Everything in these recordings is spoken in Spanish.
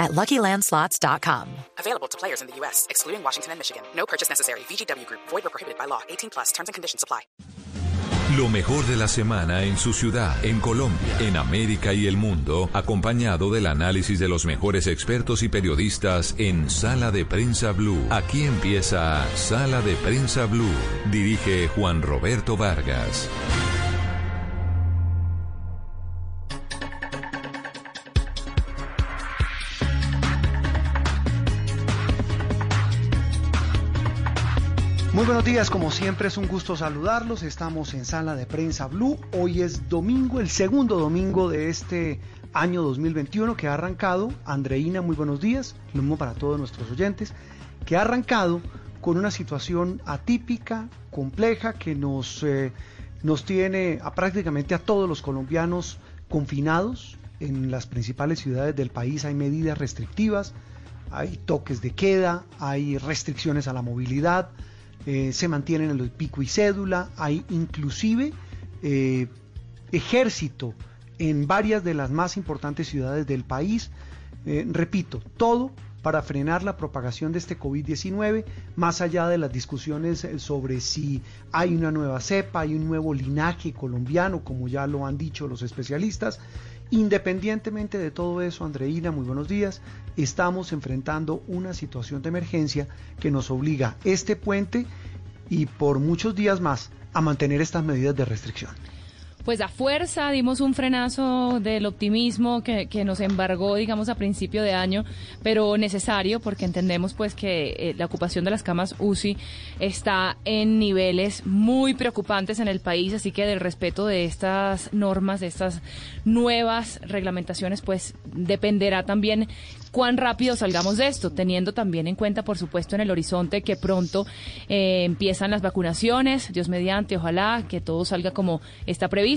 at LuckyLandSlots.com. Available to players in the U.S., excluding Washington and Michigan. No purchase necessary. VGW Group. Void or prohibited by law. 18 plus. Terms and conditions apply. Lo mejor de la semana en su ciudad, en Colombia, en América y el mundo, acompañado del análisis de los mejores expertos y periodistas en Sala de Prensa Blue. Aquí empieza Sala de Prensa Blue. Dirige Juan Roberto Vargas. Muy buenos días, como siempre es un gusto saludarlos. Estamos en Sala de Prensa Blue. Hoy es domingo, el segundo domingo de este año 2021 que ha arrancado. Andreina, muy buenos días. Lo mismo para todos nuestros oyentes. Que ha arrancado con una situación atípica, compleja, que nos, eh, nos tiene a prácticamente a todos los colombianos confinados. En las principales ciudades del país hay medidas restrictivas, hay toques de queda, hay restricciones a la movilidad eh, se mantienen en el pico y cédula, hay inclusive eh, ejército en varias de las más importantes ciudades del país. Eh, repito, todo para frenar la propagación de este COVID-19, más allá de las discusiones sobre si hay una nueva cepa, hay un nuevo linaje colombiano, como ya lo han dicho los especialistas. Independientemente de todo eso, Andreina, muy buenos días, estamos enfrentando una situación de emergencia que nos obliga este puente y por muchos días más a mantener estas medidas de restricción pues a fuerza dimos un frenazo del optimismo que, nos embargó, digamos, a principio de año, pero necesario porque entendemos pues que eh, la ocupación de las camas UCI está en niveles muy preocupantes en el país, así que del respeto de estas normas, de estas nuevas reglamentaciones, pues dependerá también cuán rápido salgamos de esto, teniendo también en cuenta, por supuesto, en el horizonte que pronto eh, empiezan las vacunaciones, Dios mediante, ojalá que todo salga como está previsto,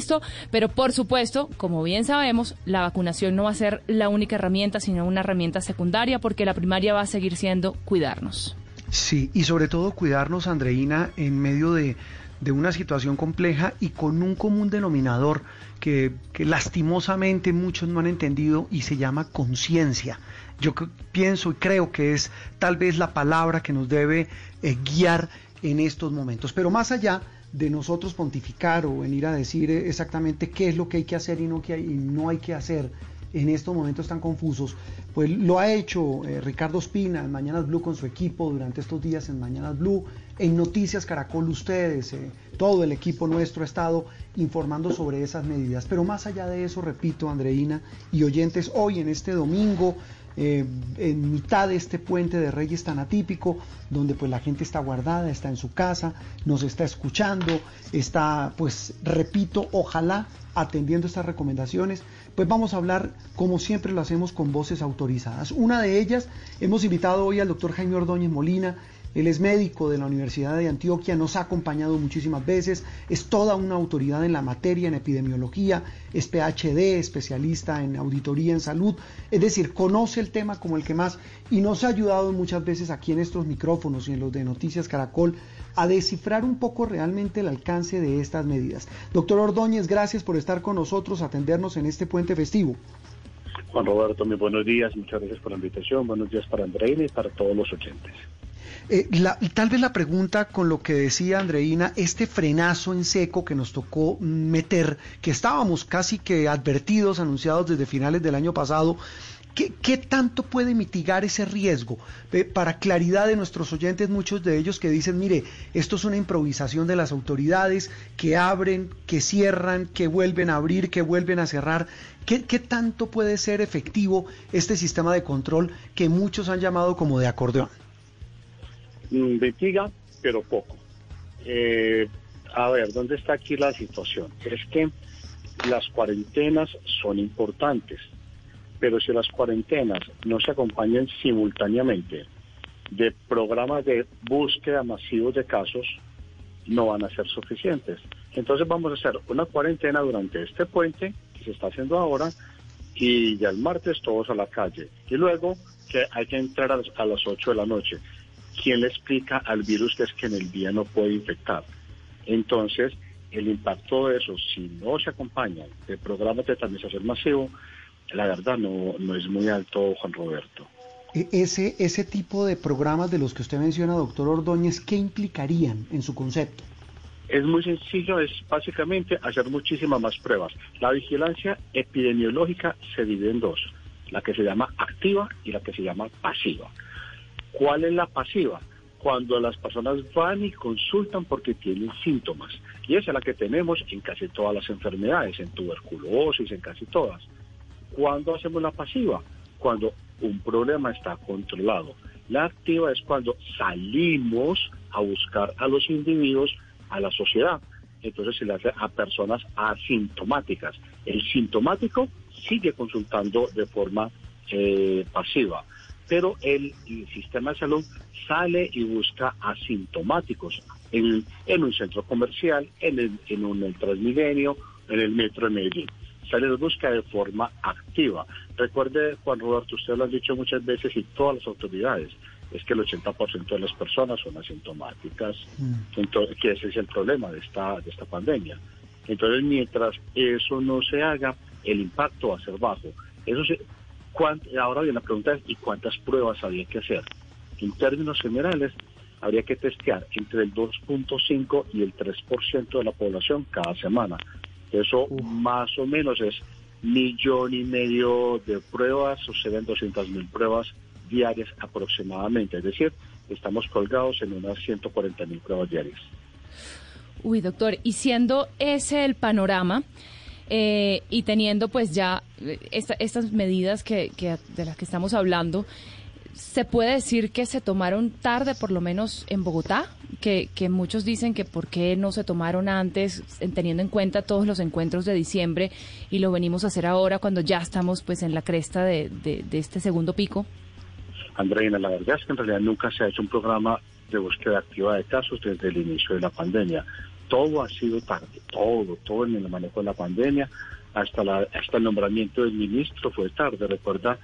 pero por supuesto, como bien sabemos, la vacunación no va a ser la única herramienta, sino una herramienta secundaria, porque la primaria va a seguir siendo cuidarnos. Sí, y sobre todo cuidarnos, Andreina, en medio de, una situación compleja y con un común denominador que, que lastimosamente muchos no han entendido y se llama conciencia. Yo pienso y creo que es tal vez la palabra que nos debe eh, guiar en estos momentos. Pero más allá de nosotros pontificar o venir a decir eh, exactamente qué es lo que hay que hacer y no, que hay, y no hay que hacer en estos momentos tan confusos, pues lo ha hecho eh, Ricardo Espina en Mañanas Blue con su equipo durante estos días en Mañanas Blue, en Noticias Caracol ustedes, todo el equipo nuestro ha estado informando sobre esas medidas. Pero más allá de eso, repito, Andreina y oyentes, hoy en este domingo eh, en mitad de este puente de Reyes tan atípico, donde pues la gente está guardada, está en su casa, nos está escuchando, está pues repito, ojalá atendiendo estas recomendaciones, pues vamos a hablar como siempre lo hacemos con voces autorizadas. Una de ellas, hemos invitado hoy al doctor Jaime Ordóñez Molina, él es médico de la Universidad de Antioquia, nos ha acompañado muchísimas veces, es toda una autoridad en la materia, en epidemiología, es PhD, especialista en auditoría en salud, es decir, conoce el tema como el que más y nos ha ayudado muchas veces aquí en estos micrófonos y en los de Noticias Caracol a descifrar un poco realmente el alcance de estas medidas. Doctor Ordóñez, gracias por estar con nosotros, atendernos en este puente festivo. Juan Roberto, muy buenos días, muchas gracias por la invitación, buenos días para Andreina y para todos los oyentes. Eh, tal vez la pregunta con lo que decía Andreina, este frenazo en seco que nos tocó meter, que estábamos casi que advertidos, anunciados desde finales del año pasado, ¿Qué, tanto puede mitigar ese riesgo? para claridad de nuestros oyentes, muchos de ellos que dicen, mire, esto es una improvisación de las autoridades, que abren, que cierran, que vuelven a abrir, que vuelven a cerrar. ¿Qué, qué tanto puede ser efectivo este sistema de control que muchos han llamado como de acordeón? Investiga, pero poco. Eh, a ver, ¿dónde está aquí la situación? Es que las cuarentenas son importantes, pero si las cuarentenas no se acompañan simultáneamente de programas de búsqueda masivos de casos, no van a ser suficientes. Entonces vamos a hacer una cuarentena durante este puente que se está haciendo ahora y ya el martes todos a la calle. Y luego que hay que entrar a, las- a las 8 de la noche. ¿Quién le explica al virus que es que en el día no puede infectar? Entonces, el impacto de eso, si no se acompaña de programas de transmisión masivo, la verdad no, no es muy alto, Juan Roberto. E- Ese, ese tipo de programas de los que usted menciona, doctor Ordóñez, ¿qué implicarían en su concepto? Es muy sencillo, es básicamente hacer muchísimas más pruebas. La vigilancia epidemiológica se divide en dos, la que se llama activa y la que se llama pasiva. ¿Cuál es la pasiva? Cuando las personas van y consultan porque tienen síntomas. Y esa es la que tenemos en casi todas las enfermedades, en tuberculosis, en casi todas. ¿Cuándo hacemos la pasiva? Cuando un problema está controlado. La activa es cuando salimos a buscar a los individuos, a la sociedad. Entonces se le hace a personas asintomáticas. El sintomático sigue consultando de forma eh, pasiva, pero el, el sistema de salud sale y busca asintomáticos en, en un centro comercial, en, el, en un el Transmilenio, en el metro de Medellín. Se les busca de forma activa. Recuerde, Juan Roberto, usted lo ha dicho muchas veces y todas las autoridades, es que el 80% de las personas son asintomáticas, entonces, que ese es el problema de esta, de esta pandemia. Entonces, mientras eso no se haga, el impacto va a ser bajo. Eso se, ahora bien, la pregunta es, ¿y cuántas pruebas habría que hacer? En términos generales, habría que testear entre el 2.5 y el 3% de la población cada semana. Eso más o menos es millón y medio de pruebas, suceden 200 mil pruebas diarias aproximadamente. Es decir, estamos colgados en unas 140 mil pruebas diarias. Uy, doctor, y siendo ese el panorama eh, y teniendo pues ya eh, esta- estas medidas que, de las que estamos hablando, ¿se puede decir que se tomaron tarde, por lo menos en Bogotá? Que, muchos dicen que por qué no se tomaron antes, en- teniendo en cuenta todos los encuentros de diciembre y lo venimos a hacer ahora cuando ya estamos pues en la cresta de, de- de este segundo pico. Andreina, la verdad es que en realidad nunca se ha hecho un programa de búsqueda activa de casos desde el inicio de la pandemia. Todo ha sido tarde, todo, todo en el manejo de la pandemia, hasta, la, hasta el nombramiento del ministro fue tarde. Recuerda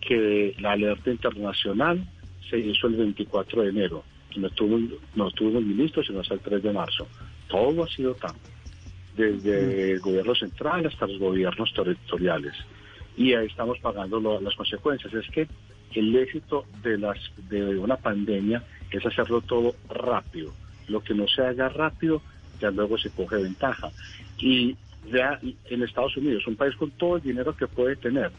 que la alerta internacional se hizo el 24 de enero. No tuvo, no tuvo el ministro sino hasta el 3 de marzo. Todo ha sido tarde, desde el gobierno central hasta los gobiernos territoriales. Y ahí estamos pagando lo- las consecuencias. Es que el éxito de, las, de una pandemia es hacerlo todo rápido. Lo que no se haga rápido, ya luego se coge ventaja. Y ya en Estados Unidos, un país con todo el dinero que puede tener,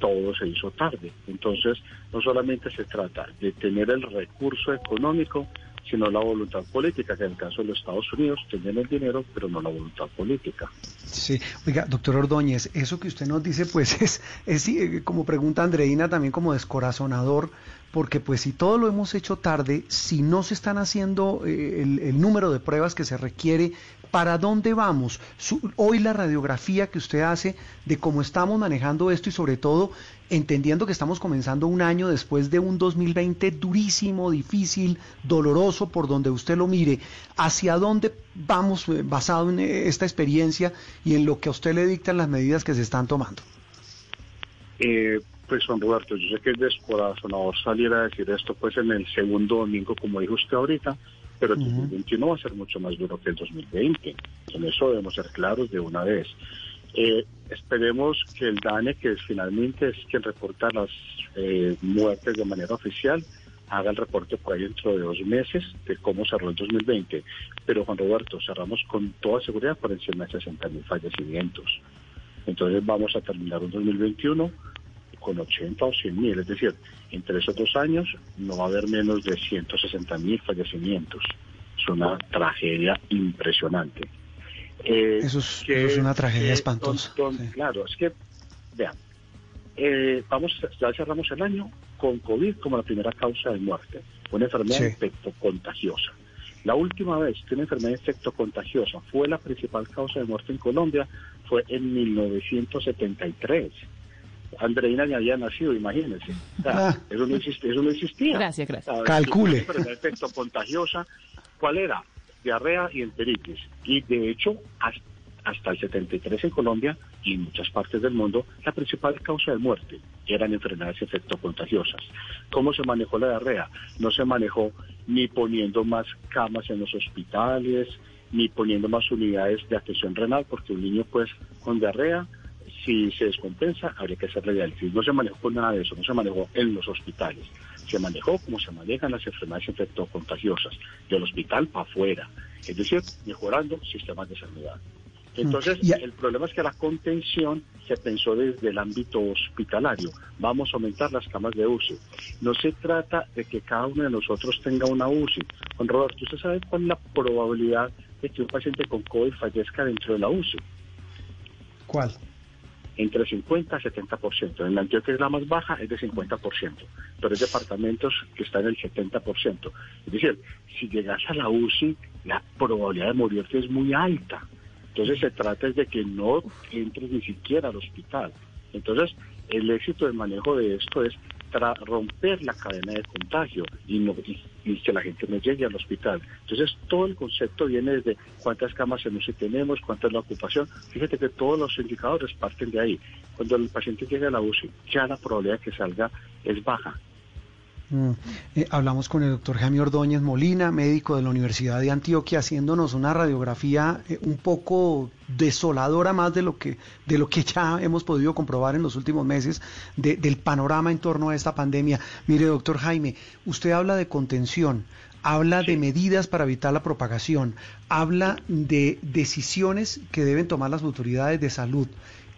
todo se hizo tarde. Entonces, no solamente se trata de tener el recurso económico, sino la voluntad política, que en el caso de los Estados Unidos tenían el dinero, pero no la voluntad política. Sí, oiga, doctor Ordóñez, eso que usted nos dice, pues es, es eh, como pregunta Andreina, también como descorazonador, porque pues si todo lo hemos hecho tarde, si no se están haciendo eh, el, número de pruebas que se requiere, ¿para dónde vamos? Su- hoy la radiografía que usted hace de cómo estamos manejando esto y sobre todo entendiendo que estamos comenzando un año después de un 2020 durísimo, difícil, doloroso, por donde usted lo mire, ¿hacia dónde vamos eh, basado en eh, esta experiencia y en lo que a usted le dictan las medidas que se están tomando? Eh, pues Juan Roberto, yo sé que es descorazonador salir a decir esto pues en el segundo domingo, como dijo usted ahorita, pero el 2021 va a ser mucho más duro que el 2020. En eso debemos ser claros de una vez. Eh, esperemos que el DANE, que finalmente es quien reporta las eh, muertes de manera oficial, haga el reporte por ahí dentro de dos meses de cómo cerró el 2020. Pero Juan Roberto, cerramos con toda seguridad por encima de 60 mil fallecimientos. Entonces vamos a terminar un 2021 con 80 o 100 mil, es decir, entre esos dos años no va a haber menos de 160 mil fallecimientos. Es una tragedia impresionante. Eh, Eso es- eso es una tragedia espantosa, don- don- sí. Claro, es que, vean, eh, vamos, ya cerramos el año con COVID como la primera causa de muerte, una enfermedad Sí. infectocontagiosa. La última vez que una enfermedad infectocontagiosa fue la principal causa de muerte en Colombia fue en 1973. Andreina ni había nacido, imagínense. O sea, Ah. eso, no existe, eso no existía. Gracias, gracias. O sea, Calcule. Una enfermedad infectocontagiosa, ¿cuál era? diarrea y enteritis. Y de hecho, hasta el 73 en Colombia y en muchas partes del mundo, la principal causa de muerte eran enfermedades infectocontagiosas. ¿Cómo se manejó la diarrea? No se manejó ni poniendo más camas en los hospitales, ni poniendo más unidades de atención renal, porque un niño pues con diarrea, si se descompensa, habría que hacerle diálisis. No se manejó con nada de eso, no se manejó en los hospitales. Se manejó como se manejan las enfermedades infectocontagiosas, del hospital para afuera, es decir, mejorando sistemas de sanidad. Entonces, el problema es que la contención se pensó desde el ámbito hospitalario. Vamos a aumentar las camas de UCI. No se trata de que cada uno de nosotros tenga una UCI. Juan Roberto, ¿usted sabe cuál es la probabilidad de que un paciente con COVID fallezca dentro de la UCI? ¿Cuál? Entre 50 y 70%. En la Antioquia es la más baja, es de 50%. Pero hay departamentos que están en el 70%. Es decir, si llegas a la UCI, la probabilidad de morirte es muy alta. Entonces se trata de que no entres ni siquiera al hospital. Entonces el éxito del manejo de esto es romper la cadena de contagio y, no, que la gente no llegue al hospital. Entonces todo el concepto viene desde cuántas camas en UCI tenemos, cuánta es la ocupación. Fíjate que todos los indicadores parten de ahí. Cuando el paciente llega a la UCI, ya la probabilidad de que salga es baja. Mm. Eh, hablamos con el doctor Jaime Ordóñez Molina, médico de la Universidad de Antioquia, haciéndonos una radiografía eh, un poco desoladora más de lo que de lo que ya hemos podido comprobar en los últimos meses del panorama en torno a esta pandemia. Mire, doctor Jaime, usted habla de contención, habla de medidas para evitar la propagación, habla de decisiones que deben tomar las autoridades de salud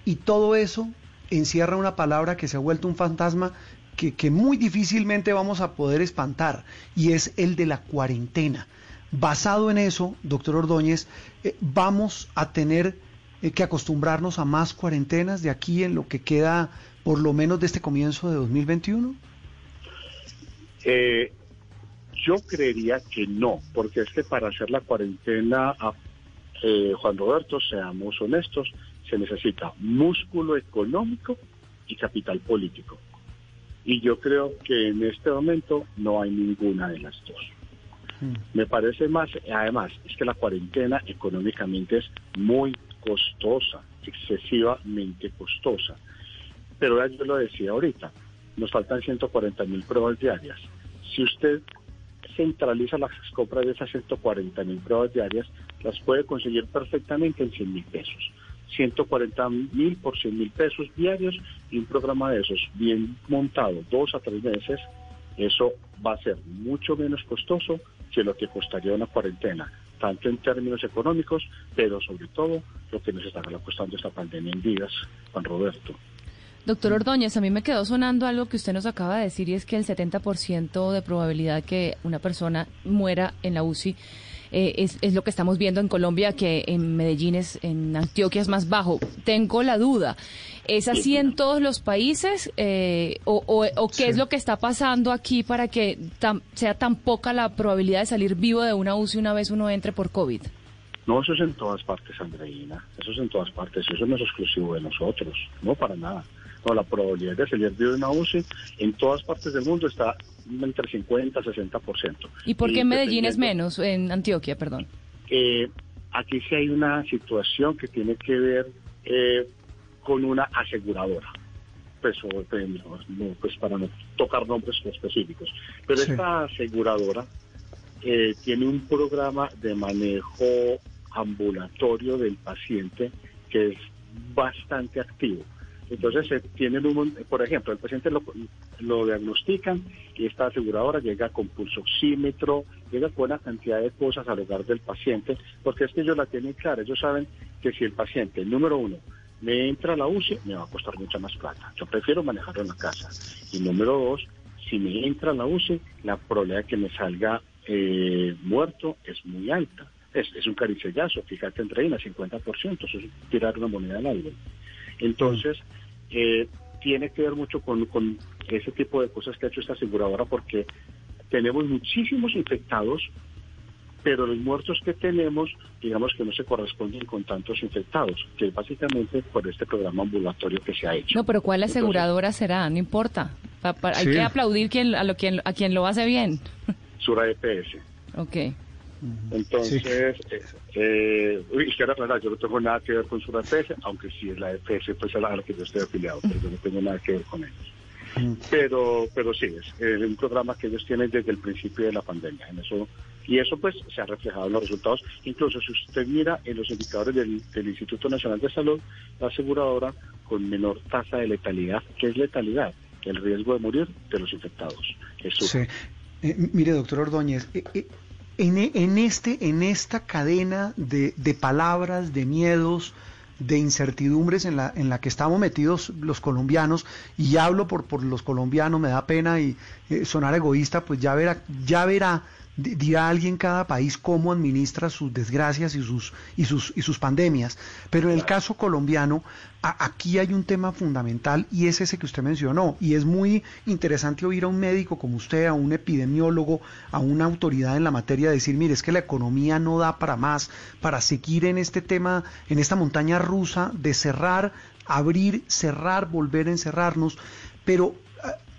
y todo eso encierra una palabra que se ha vuelto un fantasma que, muy difícilmente vamos a poder espantar y es el de la cuarentena. Basado en eso, doctor Ordóñez, eh, vamos a tener eh, que acostumbrarnos a más cuarentenas de aquí en lo que queda por lo menos de este comienzo de 2021? Eh, yo creería que no, porque es que para hacer la cuarentena, Juan Roberto, seamos honestos, se necesita músculo económico y capital político. Y yo creo que en este momento no hay ninguna de las dos. Hmm. Me parece más, además, es que la cuarentena económicamente es muy costosa, excesivamente costosa. Pero ya yo lo decía ahorita, nos faltan 140 mil pruebas diarias. Si usted centraliza las compras de esas 140 mil pruebas diarias, las puede conseguir perfectamente en 100 mil pesos. 140 mil por 100 mil pesos diarios y un programa de esos bien montado dos a tres meses, eso va a ser mucho menos costoso que lo que costaría una cuarentena, tanto en términos económicos, pero sobre todo lo que nos está costando esta pandemia en vidas, Juan Roberto. Doctor Ordóñez, a mí me quedó sonando algo que usted nos acaba de decir y es que el 70% de probabilidad que una persona muera en la UCI eh, es, es, lo que estamos viendo en Colombia, que en Medellín es, en Antioquia es más bajo. Tengo la duda, ¿es así en todos los países eh, o, o, qué es lo que está pasando aquí para que sea tan poca la probabilidad de salir vivo de una UCI una vez uno entre por COVID? No, eso es en todas partes, Andreina. Eso es en todas partes. Eso no es exclusivo de nosotros. No, para nada. No, la probabilidad de salir de una UCI en todas partes del mundo está entre 50 y 60%. ¿Y por qué en Medellín es menos, en Antioquia, perdón? Eh, aquí sí hay una situación que tiene que ver eh, con una aseguradora. Pues, pues, para no tocar nombres específicos. Pero esta aseguradora eh, tiene un programa de manejo ambulatorio del paciente que es bastante activo. Entonces, se tienen un, por ejemplo, el paciente lo, lo diagnostican y esta aseguradora llega con pulsoxímetro, llega con una cantidad de cosas al hogar del paciente, porque es que ellos la tienen clara, ellos saben que si el paciente, número uno, me entra a la UCI, me va a costar mucha más plata. Yo prefiero manejarlo en la casa. Y número dos, si me entra a la UCI, la probabilidad de que me salga eh, muerto es muy alta. Es, es un caricellazo, fíjate, entre ahí, 50%, eso es tirar una moneda al aire. Entonces, eh, tiene que ver mucho con, ese tipo de cosas que ha hecho esta aseguradora porque tenemos muchísimos infectados, pero los muertos que tenemos, digamos que no se corresponden con tantos infectados, que es básicamente por este programa ambulatorio que se ha hecho. No, pero ¿cuál aseguradora será? No importa. hay que aplaudir quien, a, lo, quien, a quien lo hace bien. Sura EPS. Ok. Entonces, eh, eh, uy, quiero aclarar, yo no tengo nada que ver con su EPS, aunque sí es la EPS, pues a la que yo estoy afiliado, pero yo no tengo nada que ver con ellos. Pero, pero sí, es un programa que ellos tienen desde el principio de la pandemia. En eso y eso pues se ha reflejado en los resultados. Incluso si usted mira en los indicadores del, Instituto Nacional de Salud, la aseguradora con menor tasa de letalidad. ¿Qué es letalidad? El riesgo de morir de los infectados. Sí. Eh, mire, doctor Ordóñez, eh, eh, en, en, este, en esta cadena de, de palabras, de miedos, de incertidumbres en la, en la que estamos metidos los colombianos, y hablo por, por los colombianos, me da pena y sonar egoísta, pues ya verá, ya verá dirá alguien cada país cómo administra sus desgracias y sus, y sus, y sus pandemias. Pero en el caso colombiano, aquí hay un tema fundamental y es ese que usted mencionó. Y es muy interesante oír a un médico como usted, a un epidemiólogo, a una autoridad en la materia decir, mire, es que la economía no da para más, para seguir en este tema, en esta montaña rusa de cerrar, abrir, cerrar, volver a encerrarnos. Pero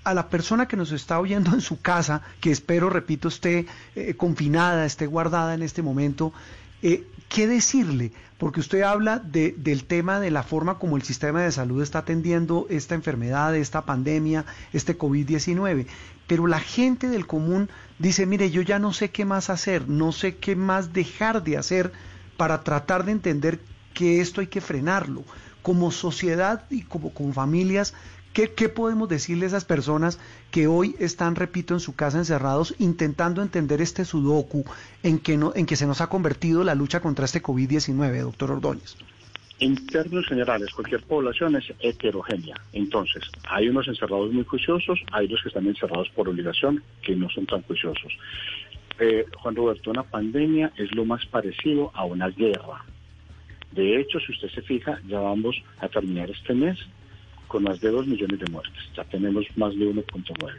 a la persona que nos está oyendo en su casa, que espero, repito, esté eh, confinada, esté guardada en este momento, eh, ¿qué decirle? Porque usted habla de, del tema de la forma como el sistema de salud está atendiendo esta enfermedad, esta pandemia, este COVID-19. Pero la gente del común dice, mire, yo ya no sé qué más hacer, no sé qué más dejar de hacer para tratar de entender que esto hay que frenarlo. Como sociedad y como, como familias, ¿Qué, podemos decirle a esas personas que hoy están, repito, en su casa encerrados intentando entender este sudoku en que, no, en que se nos ha convertido la lucha contra este COVID-19, doctor Ordóñez? En términos generales, cualquier población es heterogénea. Entonces, hay unos encerrados muy juiciosos, hay los que están encerrados por obligación, que no son tan juiciosos. Eh, Juan Roberto, una pandemia es lo más parecido a una guerra. De hecho, si usted se fija, ya vamos a terminar este mes con más de 2 millones de muertes. Ya tenemos más de 1.9.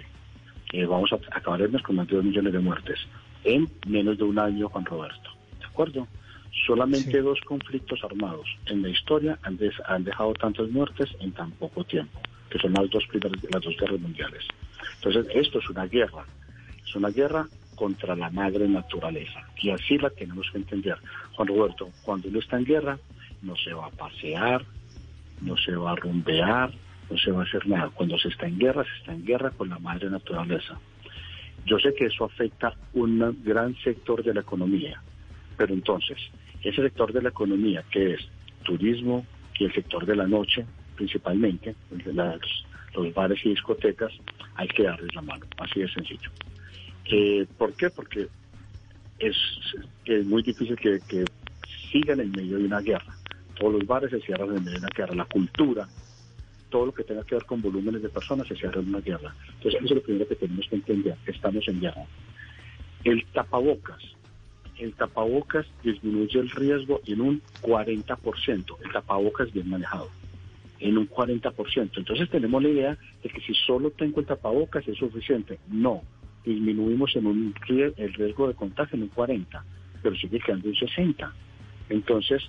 Eh, vamos a acabar el mes con más de 2 millones de muertes en menos de un año, Juan Roberto. ¿De acuerdo? Solamente dos conflictos armados en la historia han, han, dejado tantas muertes en tan poco tiempo, que son las dos, primeras, las dos guerras mundiales. Entonces, esto es una guerra. Es una guerra contra la madre naturaleza. Y así la tenemos que entender. Juan Roberto, cuando uno está en guerra, no se va a pasear, no se va a rumbear, no se va a hacer nada. Cuando se está en guerra, se está en guerra con la madre naturaleza. Yo sé que eso afecta un gran sector de la economía, pero entonces, ese sector de la economía que es turismo y el sector de la noche, principalmente, los bares y discotecas, hay que darles la mano, así de sencillo. Eh, ¿Por qué? Porque es, muy difícil que sigan en medio de una guerra. Todos los bares se cierran en una guerra. La cultura, todo lo que tenga que ver con volúmenes de personas se cierra en una guerra. Entonces, eso es lo primero que tenemos que entender, estamos en guerra. El tapabocas, el tapabocas disminuye el riesgo en un 40%, el tapabocas bien manejado, en un 40%. Entonces tenemos la idea de que si solo tengo el tapabocas es suficiente. No, disminuimos en un el riesgo de contagio en un 40%, pero sigue quedando un 60%. Entonces,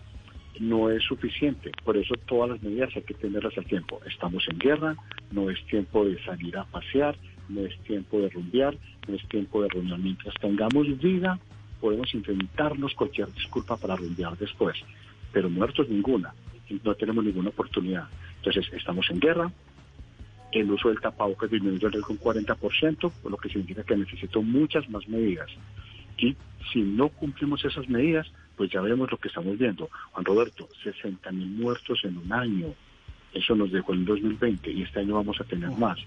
no es suficiente. Por eso todas las medidas hay que tenerlas a tiempo. Estamos en guerra, no es tiempo de salir a pasear, no es tiempo de rumbear, no es tiempo de reunión. Mientras tengamos vida, podemos inventarnos cualquier disculpa para rumbear después. Pero muertos ninguna, no tenemos ninguna oportunidad. Entonces estamos en guerra, el uso del tapabocas disminuyó el riesgo un 40%, lo que significa que necesito muchas más medidas. Y si no cumplimos esas medidas, pues ya vemos lo que estamos viendo. Juan Roberto, 60 mil muertos en un año. Eso nos dejó en 2020 y este año vamos a tener más.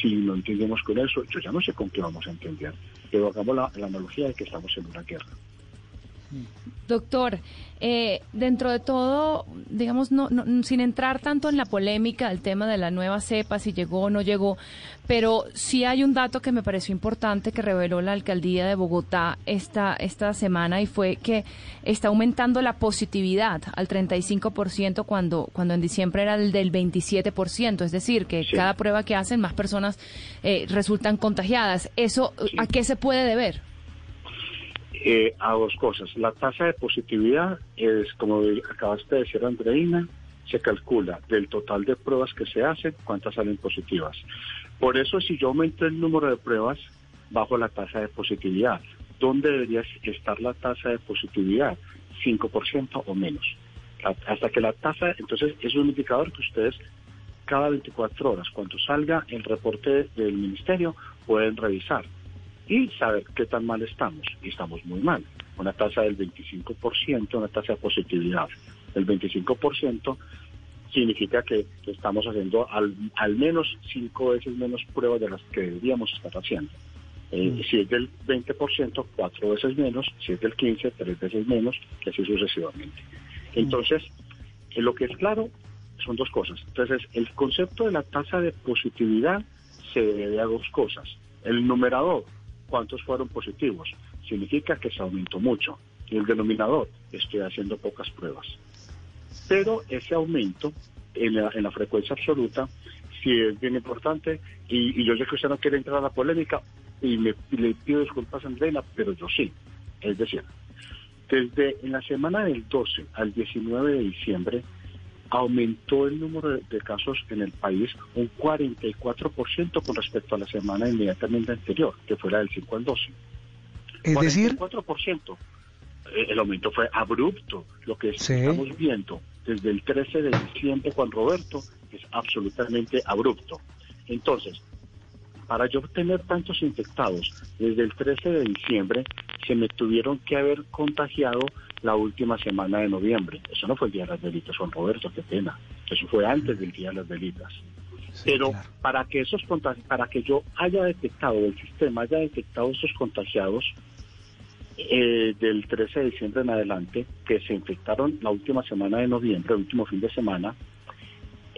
Si no entendemos con eso, yo ya no sé con qué vamos a entender. Pero hagamos la, la analogía de que estamos en una guerra. Doctor, eh, dentro de todo, digamos, no, sin entrar tanto en la polémica del tema de la nueva cepa, si llegó o no llegó, pero sí hay un dato que me pareció importante que reveló la alcaldía de Bogotá esta, esta semana y fue que está aumentando la positividad al 35% cuando, cuando en diciembre era el del 27%, es decir, que cada prueba que hacen más personas eh, resultan contagiadas. ¿Eso a qué se puede deber? Eh, a dos cosas. La tasa de positividad es, como acabaste de decir, Andreina, se calcula del total de pruebas que se hacen, cuántas salen positivas. Por eso, si yo aumento el número de pruebas, bajo la tasa de positividad. ¿dónde debería estar la tasa de positividad? 5% o menos. Hasta que la tasa, entonces es un indicador que ustedes cada 24 horas, cuando salga el reporte del ministerio, pueden revisar y saber qué tan mal estamos. Y estamos muy mal. Una tasa del 25%, una tasa de positividad del 25%, significa que estamos haciendo al, al menos cinco veces menos pruebas de las que deberíamos estar haciendo. Eh, mm. Si es del 20%, cuatro veces menos, si es del 15%, tres veces menos, y así sucesivamente. Mm. Entonces, en lo que es claro son dos cosas. Entonces, el concepto de la tasa de positividad se debe a dos cosas. El numerador, ¿cuántos fueron positivos? Significa que se aumentó mucho. Y el denominador, estoy haciendo pocas pruebas. Pero ese aumento en la, frecuencia absoluta sí es bien importante y, yo sé que usted no quiere entrar a la polémica y, le pido disculpas a Andrea, pero yo sí. Es decir, desde en la semana del 12 al 19 de diciembre aumentó el número de, casos en el país un 44% con respecto a la semana inmediatamente anterior, que fue la del 5 al 12. Es decir, 44%. Eh, el aumento fue abrupto. Lo que estamos viendo desde el 13 de diciembre, Juan Roberto, es absolutamente abrupto. Entonces, para yo tener tantos infectados desde el 13 de diciembre, se me tuvieron que haber contagiado la última semana de noviembre. Eso no fue el Día de las Velitas, Juan Roberto, qué pena. Eso fue antes del Día de las Velitas. Pero para que esos para que yo haya detectado, el sistema haya detectado esos contagiados, eh, del 13 de diciembre en adelante, que se infectaron la última semana de noviembre, el último fin de semana,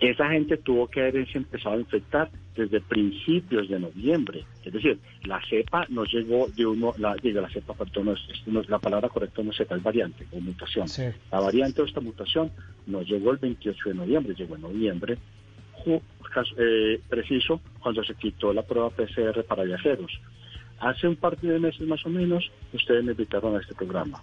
esa gente tuvo que haberse empezado a infectar desde principios de noviembre. Es decir, la cepa no llegó de uno, la, la cepa, perdón, no es, la palabra correcta no es cepa, es variante o mutación. La variante o esta mutación no llegó el 28 de noviembre, llegó en noviembre, eh, preciso cuando se quitó la prueba PCR para viajeros. Hace un par de meses más o menos, ustedes me invitaron a este programa.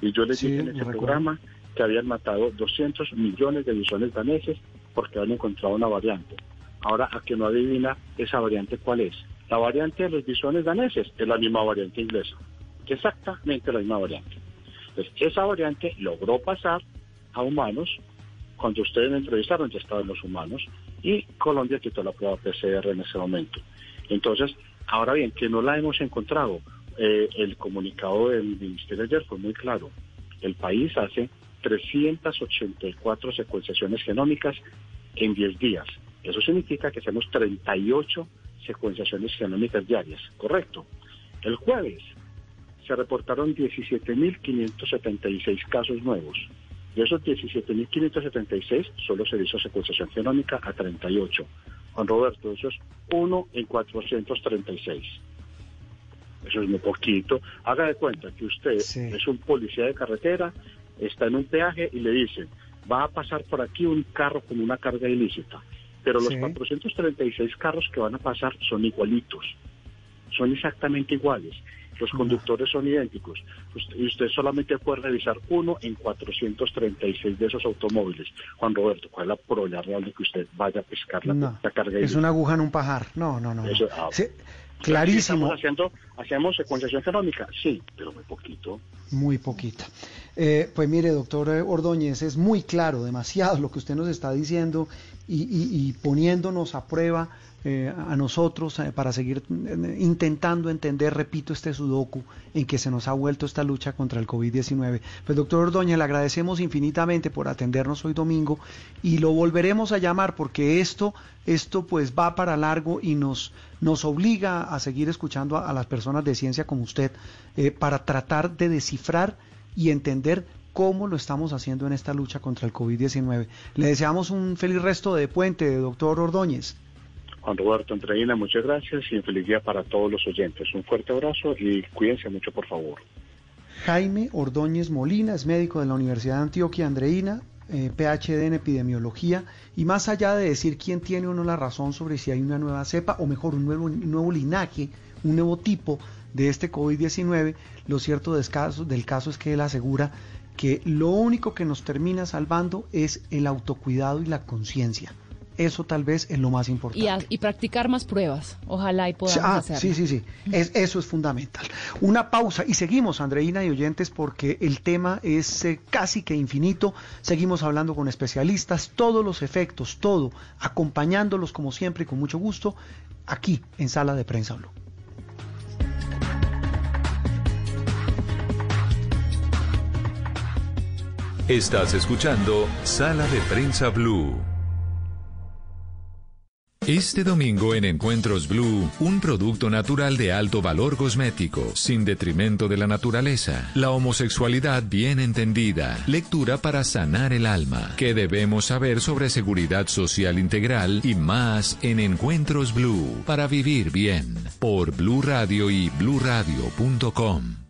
Y yo les dije en ese programa que habían matado 200 millones de bisones daneses porque habían encontrado una variante. Ahora, a que no adivina esa variante cuál es. La variante de los bisones daneses es la misma variante inglesa. Exactamente la misma variante. Entonces, esa variante logró pasar a humanos. Cuando ustedes me entrevistaron ya estaban los humanos y Colombia quitó la prueba PCR en ese momento. Entonces, Ahora bien, que no la hemos encontrado. Eh, el comunicado del Ministerio ayer fue muy claro. El país hace 384 secuenciaciones genómicas en 10 días. Eso significa que hacemos 38 secuenciaciones genómicas diarias, ¿correcto? El jueves se reportaron 17.576 casos nuevos. De esos 17.576 solo se hizo secuenciación genómica a 38. Juan Roberto, eso es uno en 436. Eso es muy poquito. Haga de cuenta que usted es un policía de carretera, está en un peaje y le dicen, va a pasar por aquí un carro con una carga ilícita. Pero los 436 carros que van a pasar son igualitos, son exactamente iguales los conductores son idénticos. Y usted solamente puede revisar uno en 436 de esos automóviles. Juan Roberto, ¿cuál es la probabilidad real de que usted vaya a pescar la, carga? Es una aguja en un pajar. No, no, no. Ah, clarísimo. ¿Estamos haciendo, hacemos secuenciación genómica? Sí, pero muy poquito. Muy poquita. Eh, pues mire, doctor Ordóñez, es muy claro, demasiado lo que usted nos está diciendo y poniéndonos a prueba eh, a nosotros eh, para seguir eh, intentando entender, repito, este sudoku en que se nos ha vuelto esta lucha contra el COVID-19. Pues doctor Ordóñez, le agradecemos infinitamente por atendernos hoy domingo y lo volveremos a llamar porque esto, esto pues va para largo y nos, nos obliga a seguir escuchando a, las personas de ciencia como usted para tratar de descifrar y entender cómo lo estamos haciendo en esta lucha contra el COVID-19. Le deseamos un feliz resto de puente, doctor Ordóñez. Juan Roberto Andreina, muchas gracias y feliz día para todos los oyentes. Un fuerte abrazo y cuídense mucho, por favor. Jaime Ordóñez Molina es médico de la Universidad de Antioquia Andreina, eh, PhD en epidemiología, y más allá de decir quién tiene o no la razón sobre si hay una nueva cepa, o mejor, un nuevo, nuevo linaje, un nuevo tipo de este COVID-19, lo cierto del caso, del caso es que él asegura que lo único que nos termina salvando es el autocuidado y la conciencia Eso tal vez es lo más importante. Y, practicar más pruebas. Ojalá y podamos ah, hacerlo. Sí, sí, sí. Es, eso es fundamental. Una pausa y seguimos, Andreina y oyentes, porque el tema es eh, casi que infinito. Seguimos hablando con especialistas, todos los efectos, todo, acompañándolos como siempre y con mucho gusto, aquí en Sala de Prensa Blue. Estás escuchando Sala de Prensa Blue. Este domingo en Encuentros Blue, un producto natural de alto valor cosmético, sin detrimento de la naturaleza. La homosexualidad bien entendida. Lectura para sanar el alma. ¿Qué debemos saber sobre seguridad social integral y más en Encuentros Blue para vivir bien? Por Blue Radio y bluradio.com.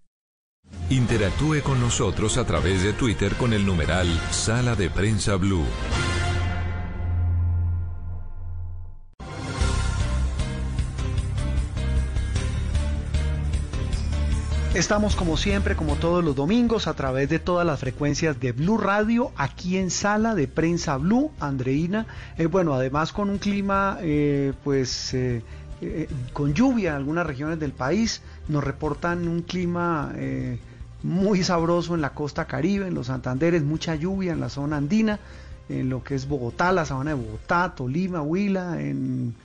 Interactúe con nosotros a través de Twitter con el numeral Sala de Prensa Blue. Estamos como siempre, como todos los domingos, a través de todas las frecuencias de Blue Radio, aquí en Sala de Prensa Blue, Andreina. Eh, bueno, además con un clima, eh, pues, eh, con lluvia en algunas regiones del país, nos reportan un clima muy sabroso en la costa caribe, en los Santanderes, mucha lluvia en la zona andina, en lo que es Bogotá, la sabana de Bogotá, Tolima, Huila, en,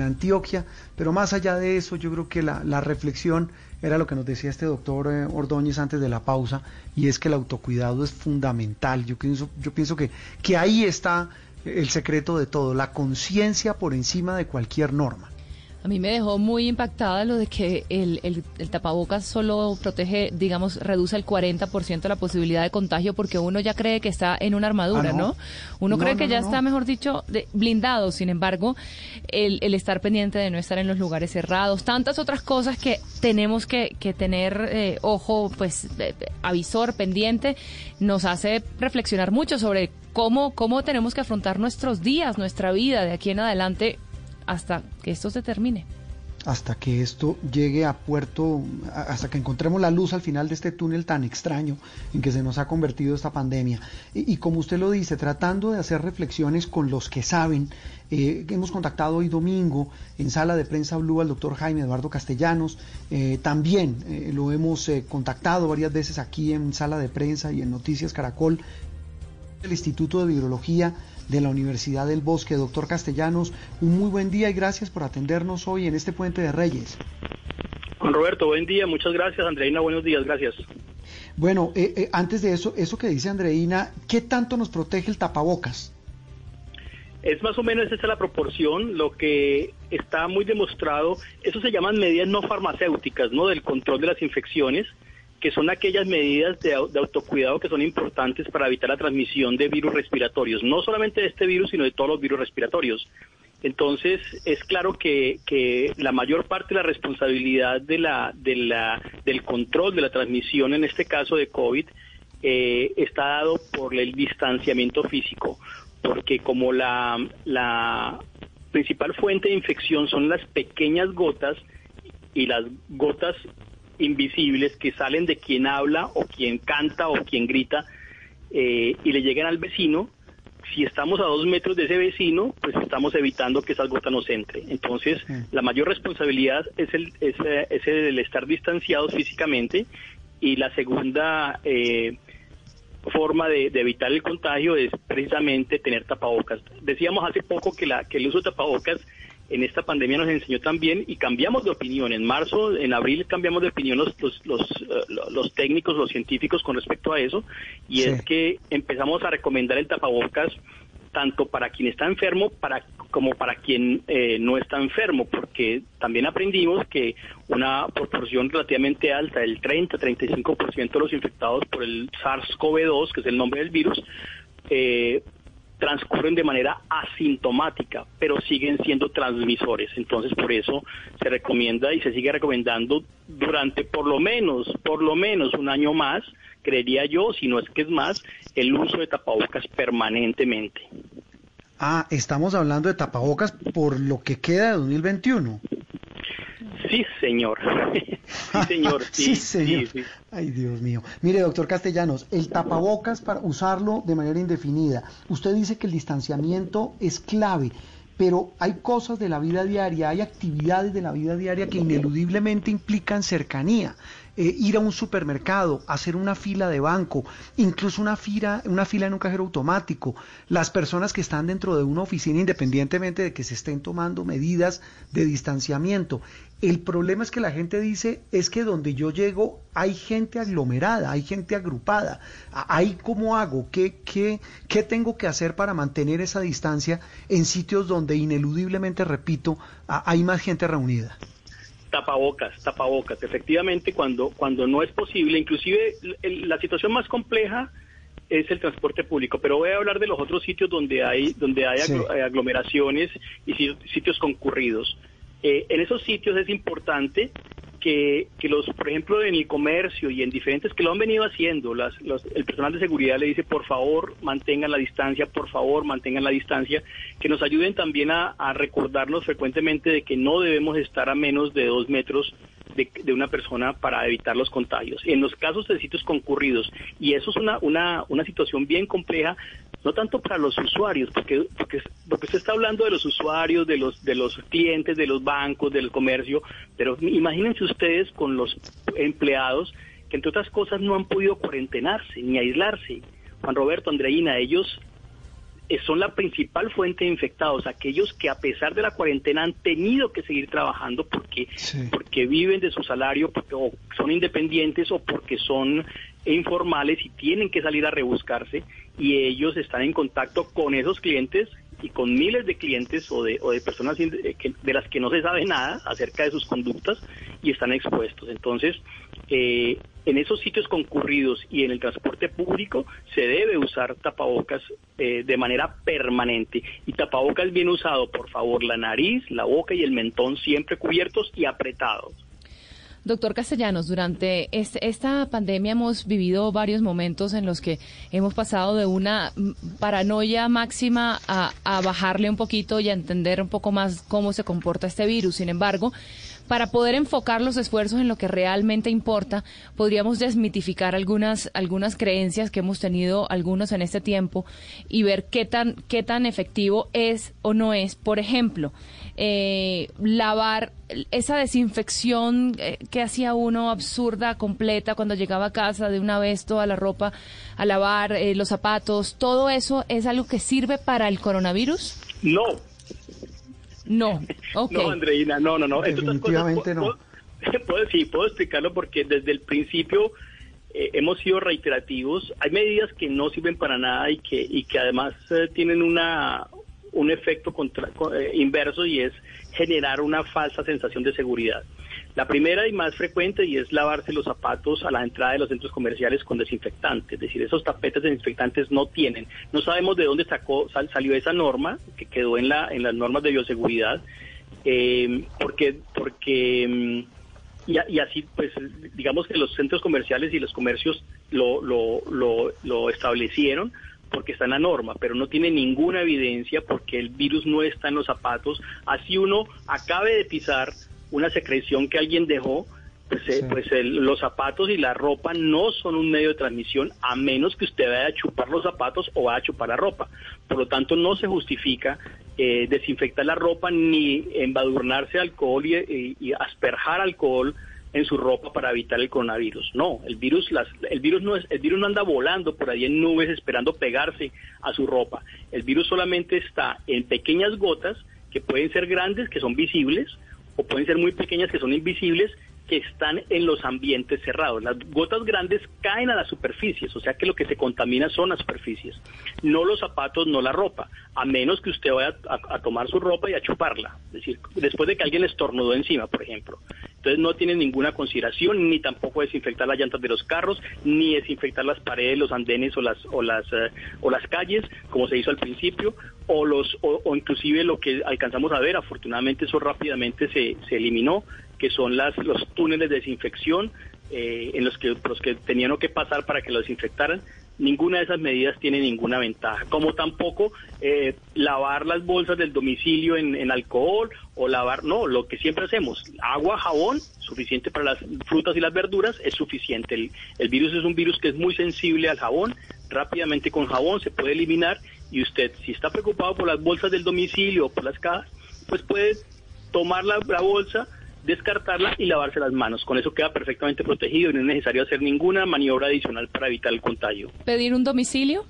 Antioquia, pero más allá de eso yo creo que la, reflexión era lo que nos decía este doctor eh, Ordóñez antes de la pausa, y es que el autocuidado es fundamental, yo pienso, yo pienso que, que ahí está el secreto de todo, la conciencia por encima de cualquier norma. A mí me dejó muy impactada lo de que el, el, tapabocas solo protege, digamos, reduce el 40% la posibilidad de contagio porque uno ya cree que está en una armadura, ah, no. Uno cree que ya está, mejor dicho, blindado. Sin embargo, el, el, estar pendiente de no estar en los lugares cerrados, tantas otras cosas que tenemos que, que tener eh, ojo, pues, avisor, pendiente, nos hace reflexionar mucho sobre cómo, cómo tenemos que afrontar nuestros días, nuestra vida de aquí en adelante hasta que esto se termine. Hasta que esto llegue a puerto, hasta que encontremos la luz al final de este túnel tan extraño en que se nos ha convertido esta pandemia. Y, como usted lo dice, tratando de hacer reflexiones con los que saben, eh, hemos contactado hoy domingo en sala de prensa Blue al doctor Jaime Eduardo Castellanos, eh, también eh, lo hemos contactado varias veces aquí en sala de prensa y en Noticias Caracol, el Instituto de Virología de la Universidad del Bosque. Doctor Castellanos, un muy buen día y gracias por atendernos hoy en este Puente de Reyes. Juan Roberto, buen día, muchas gracias. Andreina, buenos días, gracias. Bueno, eh, eh, antes de eso, eso que dice Andreina, ¿qué tanto nos protege el tapabocas? Es más o menos esa es la proporción, lo que está muy demostrado, eso se llaman medidas no farmacéuticas, ¿no? Del control de las infecciones que son aquellas medidas de, autocuidado que son importantes para evitar la transmisión de virus respiratorios, no solamente de este virus, sino de todos los virus respiratorios. Entonces, es claro que, la mayor parte de la responsabilidad de la, de la, del control de la transmisión, en este caso de COVID, eh, está dado por el distanciamiento físico, porque como la, la principal fuente de infección son las pequeñas gotas, y las gotas invisibles que salen de quien habla o quien canta o quien grita eh, y le llegan al vecino, si estamos a dos metros de ese vecino, pues estamos evitando que esas gotas nos entren. Entonces, la mayor responsabilidad es el, es, el estar distanciados físicamente y la segunda eh, forma de, de, evitar el contagio es precisamente tener tapabocas. Decíamos hace poco que, la, que el uso de tapabocas en esta pandemia nos enseñó también y cambiamos de opinión. En marzo, en abril cambiamos de opinión los, los, los, eh, técnicos, los científicos con respecto a eso y es que empezamos a recomendar el tapabocas tanto para quien está enfermo para, como para quien eh, no está enfermo, porque también aprendimos que una proporción relativamente alta, el 30-35% de los infectados por el SARS-CoV-2, que es el nombre del virus, eh, transcurren de manera asintomática, pero siguen siendo transmisores. Entonces, por eso se recomienda y se sigue recomendando durante por lo menos, por lo menos un año más, creería yo, si no es que es más, el uso de tapabocas permanentemente. Ah, estamos hablando de tapabocas por lo que queda de 2021. Sí, señor. sí, señor. Sí, señor. Ay, Dios mío. Mire, doctor Castellanos, el tapabocas para usarlo de manera indefinida. Usted dice que el distanciamiento es clave, pero hay cosas de la vida diaria, hay actividades de la vida diaria que ineludiblemente implican cercanía. Eh, ir a un supermercado, hacer una fila de banco, incluso una fila, una fila en un cajero automático, las personas que están dentro de una oficina independientemente de que se estén tomando medidas de distanciamiento. El problema es que la gente dice es que donde yo llego hay gente aglomerada, hay gente agrupada. ¿Ahí cómo hago? ¿Qué, qué, qué tengo que hacer para mantener esa distancia en sitios donde ineludiblemente, repito, hay más gente reunida? Tapabocas, tapabocas. Efectivamente, cuando, cuando no es posible, inclusive la situación más compleja es el transporte público, pero voy a hablar de los otros sitios donde hay, donde hay aglomeraciones y sitios concurridos. Eh, en esos sitios es importante que, que, los, por ejemplo, en el comercio y en diferentes que lo han venido haciendo, las, el personal de seguridad le dice, por favor, mantengan la distancia, por favor, mantengan la distancia, que nos ayuden también a recordarnos frecuentemente de que no debemos estar a menos de dos metros de, de, una persona para evitar los contagios. En los casos de sitios concurridos, y eso es una, una, una situación bien compleja, no tanto para los usuarios, porque, porque, porque usted está hablando de los usuarios, de los, de los clientes, de los bancos, del comercio, pero imagínense ustedes con los empleados que entre otras cosas no han podido cuarentenarse ni aislarse. Juan Roberto, Andreina, ellos son la principal fuente de infectados, aquellos que a pesar de la cuarentena han tenido que seguir trabajando porque, porque viven de su salario, porque o son independientes o porque son informales y tienen que salir a rebuscarse y ellos están en contacto con esos clientes y con miles de clientes o de, o de personas de, las que no se sabe nada acerca de sus conductas y están expuestos. Entonces, eh, en esos sitios concurridos y en el transporte público se debe usar tapabocas eh, de manera permanente. Y tapabocas bien usado, por favor, la nariz, la boca y el mentón siempre cubiertos y apretados. Doctor Castellanos, durante este, esta pandemia hemos vivido varios momentos en los que hemos pasado de una paranoia máxima a, a bajarle un poquito y a entender un poco más cómo se comporta este virus. Sin embargo, para poder enfocar los esfuerzos en lo que realmente importa, podríamos desmitificar algunas, algunas creencias que hemos tenido algunos en este tiempo y ver qué tan, qué tan efectivo es o no es. Por ejemplo, eh, lavar esa desinfección eh, que hacía uno absurda, completa, cuando llegaba a casa de una vez toda la ropa a lavar, eh, los zapatos, ¿todo eso es algo que sirve para el coronavirus? No. No, No, Andreina, no, no, no. Definitivamente no. Puedo, sí, puedo explicarlo porque desde el principio hemos sido reiterativos. Hay medidas que no sirven para nada y que, y que además tienen una, un efecto contra, eh, inverso y es generar una falsa sensación de seguridad. La primera y más frecuente y es lavarse los zapatos a la entrada de los centros comerciales con desinfectante, es decir, esos tapetes desinfectantes no tienen. No sabemos de dónde sacó salió esa norma que quedó en la en las normas de bioseguridad, eh, porque porque mm, y, y, así pues digamos que los centros comerciales y los comercios lo, lo, lo, lo establecieron porque está en la norma, pero no tiene ninguna evidencia porque el virus no está en los zapatos. Así uno acabe de pisar una secreción que alguien dejó, pues, eh, pues los zapatos y la ropa no son un medio de transmisión a menos que usted vaya a chupar los zapatos o vaya a chupar la ropa. Por lo tanto, no se justifica eh, desinfectar la ropa ni embadurnarse alcohol y, y asperjar alcohol en su ropa para evitar el coronavirus. No, el virus, las, el virus no es, el virus no anda volando por ahí en nubes esperando pegarse a su ropa. El virus solamente está en pequeñas gotas que pueden ser grandes, que son visibles, o pueden ser muy pequeñas, que son invisibles, que están en los ambientes cerrados. Las gotas grandes caen a las superficies, o sea que lo que se contamina son las superficies, no los zapatos, no la ropa, a menos que usted vaya a, tomar su ropa y a chuparla, es decir, después de que alguien estornudó encima, por ejemplo. Entonces no tiene ninguna consideración, ni tampoco desinfectar las llantas de los carros, ni desinfectar las paredes, los andenes o las o las eh, o las calles, como se hizo al principio, o los o, inclusive lo que alcanzamos a ver, afortunadamente eso rápidamente se, se eliminó, que son las, los túneles de desinfección eh, en los que, los que tenían que pasar para que lo desinfectaran. Ninguna de esas medidas tiene ninguna ventaja, como tampoco eh, lavar las bolsas del domicilio en, alcohol o lavar, no, lo que siempre hacemos, agua, jabón, suficiente para las frutas y las verduras, es suficiente. El, el virus es un virus que es muy sensible al jabón, rápidamente con jabón se puede eliminar y usted, si está preocupado por las bolsas del domicilio o por las cajas, pues puede tomar la bolsa, descartarla y lavarse las manos. Con eso queda perfectamente protegido y no es necesario hacer ninguna maniobra adicional para evitar el contagio. ¿Pedir un domicilio?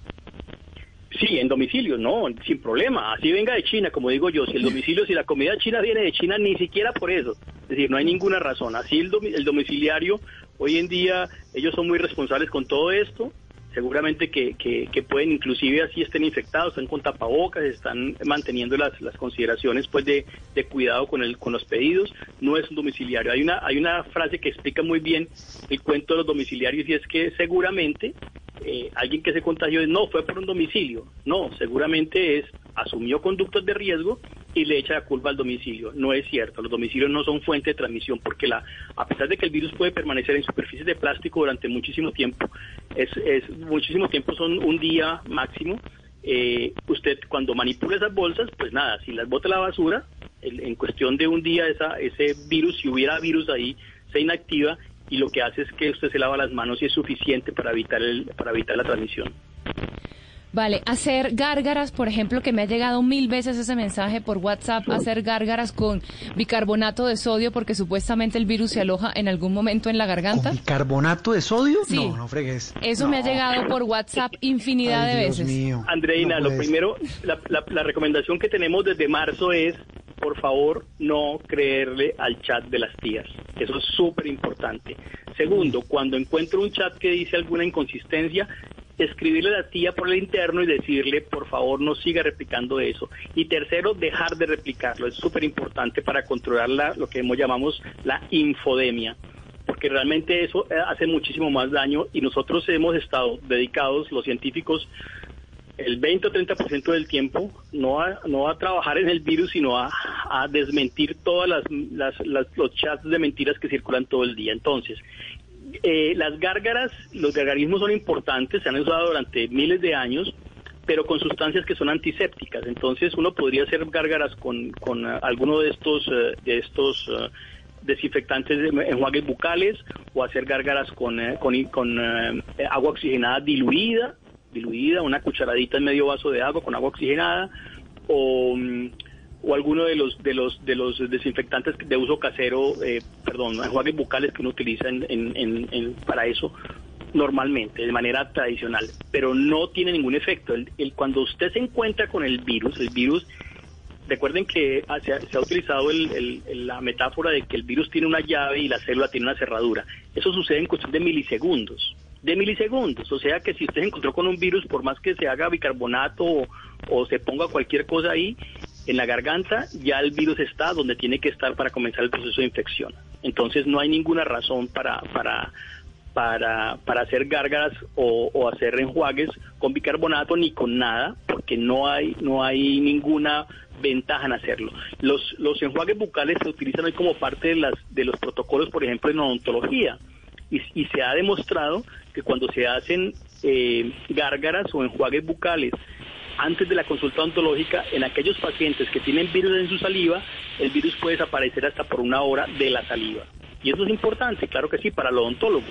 Sí, en domicilio, no, sin problema. Así venga de China, como digo yo. Si el domicilio, si la comida china viene de China, ni siquiera por eso. Es decir, no hay ninguna razón. Así el, el domiciliario, hoy en día, ellos son muy responsables con todo esto seguramente que, que, pueden inclusive así estén infectados, están con tapabocas, están manteniendo las, las consideraciones pues de, de, cuidado con el con los pedidos, no es un domiciliario. Hay una hay una frase que explica muy bien el cuento de los domiciliarios y es que seguramente eh, alguien que se contagió no fue por un domicilio, no, seguramente es asumió conductas de riesgo y le echa la culpa al domicilio. No es cierto, los domicilios no son fuente de transmisión porque la, a pesar de que el virus puede permanecer en superficies de plástico durante muchísimo tiempo, es, es muchísimo tiempo, son un día máximo. Eh, usted cuando manipula esas bolsas, pues nada, si las bota a la basura, en cuestión de un día esa, ese virus, si hubiera virus ahí, se inactiva y lo que hace es que usted se lava las manos y es suficiente para evitar el, para evitar la transmisión. Vale, hacer gárgaras, por ejemplo, que me ha llegado mil veces ese mensaje por WhatsApp, hacer gárgaras con bicarbonato de sodio porque supuestamente el virus se aloja en algún momento en la garganta. ¿Bicarbonato de sodio? No, no fregues. Eso me ha llegado por WhatsApp infinidad de veces. Mío. Andreina, lo primero, la, la recomendación que tenemos desde marzo es por favor, no creerle al chat de las tías. Eso es súper importante. Segundo, cuando encuentro un chat que dice alguna inconsistencia, escribirle a la tía por el interno y decirle, por favor, no siga replicando eso. Y tercero, dejar de replicarlo. Es súper importante para controlar la, lo que llamamos la infodemia porque realmente eso eh, hace muchísimo más daño y nosotros hemos estado dedicados, los científicos, el 20 o 30% del tiempo no a, no a trabajar en el virus, sino a, desmentir todas las, las, los chats de mentiras que circulan todo el día. Entonces, eh, las gárgaras, los gargarismos son importantes, se han usado durante miles de años, pero con sustancias que son antisépticas. Entonces uno podría hacer gárgaras con, con uh, alguno de estos, uh, de estos uh, desinfectantes de enjuagues bucales o hacer gárgaras con, con, con agua oxigenada diluida, diluida, una cucharadita en medio vaso de agua con agua oxigenada o... Um, o alguno de los de los de los desinfectantes de uso casero, eh, perdón, enjuagues bucales que uno utiliza en, en, para eso normalmente, de manera tradicional, pero no tiene ningún efecto. El, cuando usted se encuentra con el virus, el virus, recuerden que se ha, utilizado la metáfora de que el virus tiene una llave y la célula tiene una cerradura. Eso sucede en cuestión de milisegundos de milisegundos. O sea que si usted se encontró con un virus, por más que se haga bicarbonato o, se ponga cualquier cosa ahí, en la garganta, ya el virus está donde tiene que estar para comenzar el proceso de infección. Entonces no hay ninguna razón para, para, para, para hacer gárgaras o, hacer enjuagues con bicarbonato ni con nada, porque no hay, no hay ninguna ventaja en hacerlo. Los, los enjuagues bucales se utilizan hoy como parte de, las, de los protocolos, por ejemplo, en odontología. Y, y se ha demostrado que cuando se hacen eh, gárgaras o enjuagues bucales antes de la consulta odontológica, en aquellos pacientes que tienen virus en su saliva, el virus puede desaparecer hasta por una hora de la saliva. Y eso es importante, claro que sí, para el odontólogo,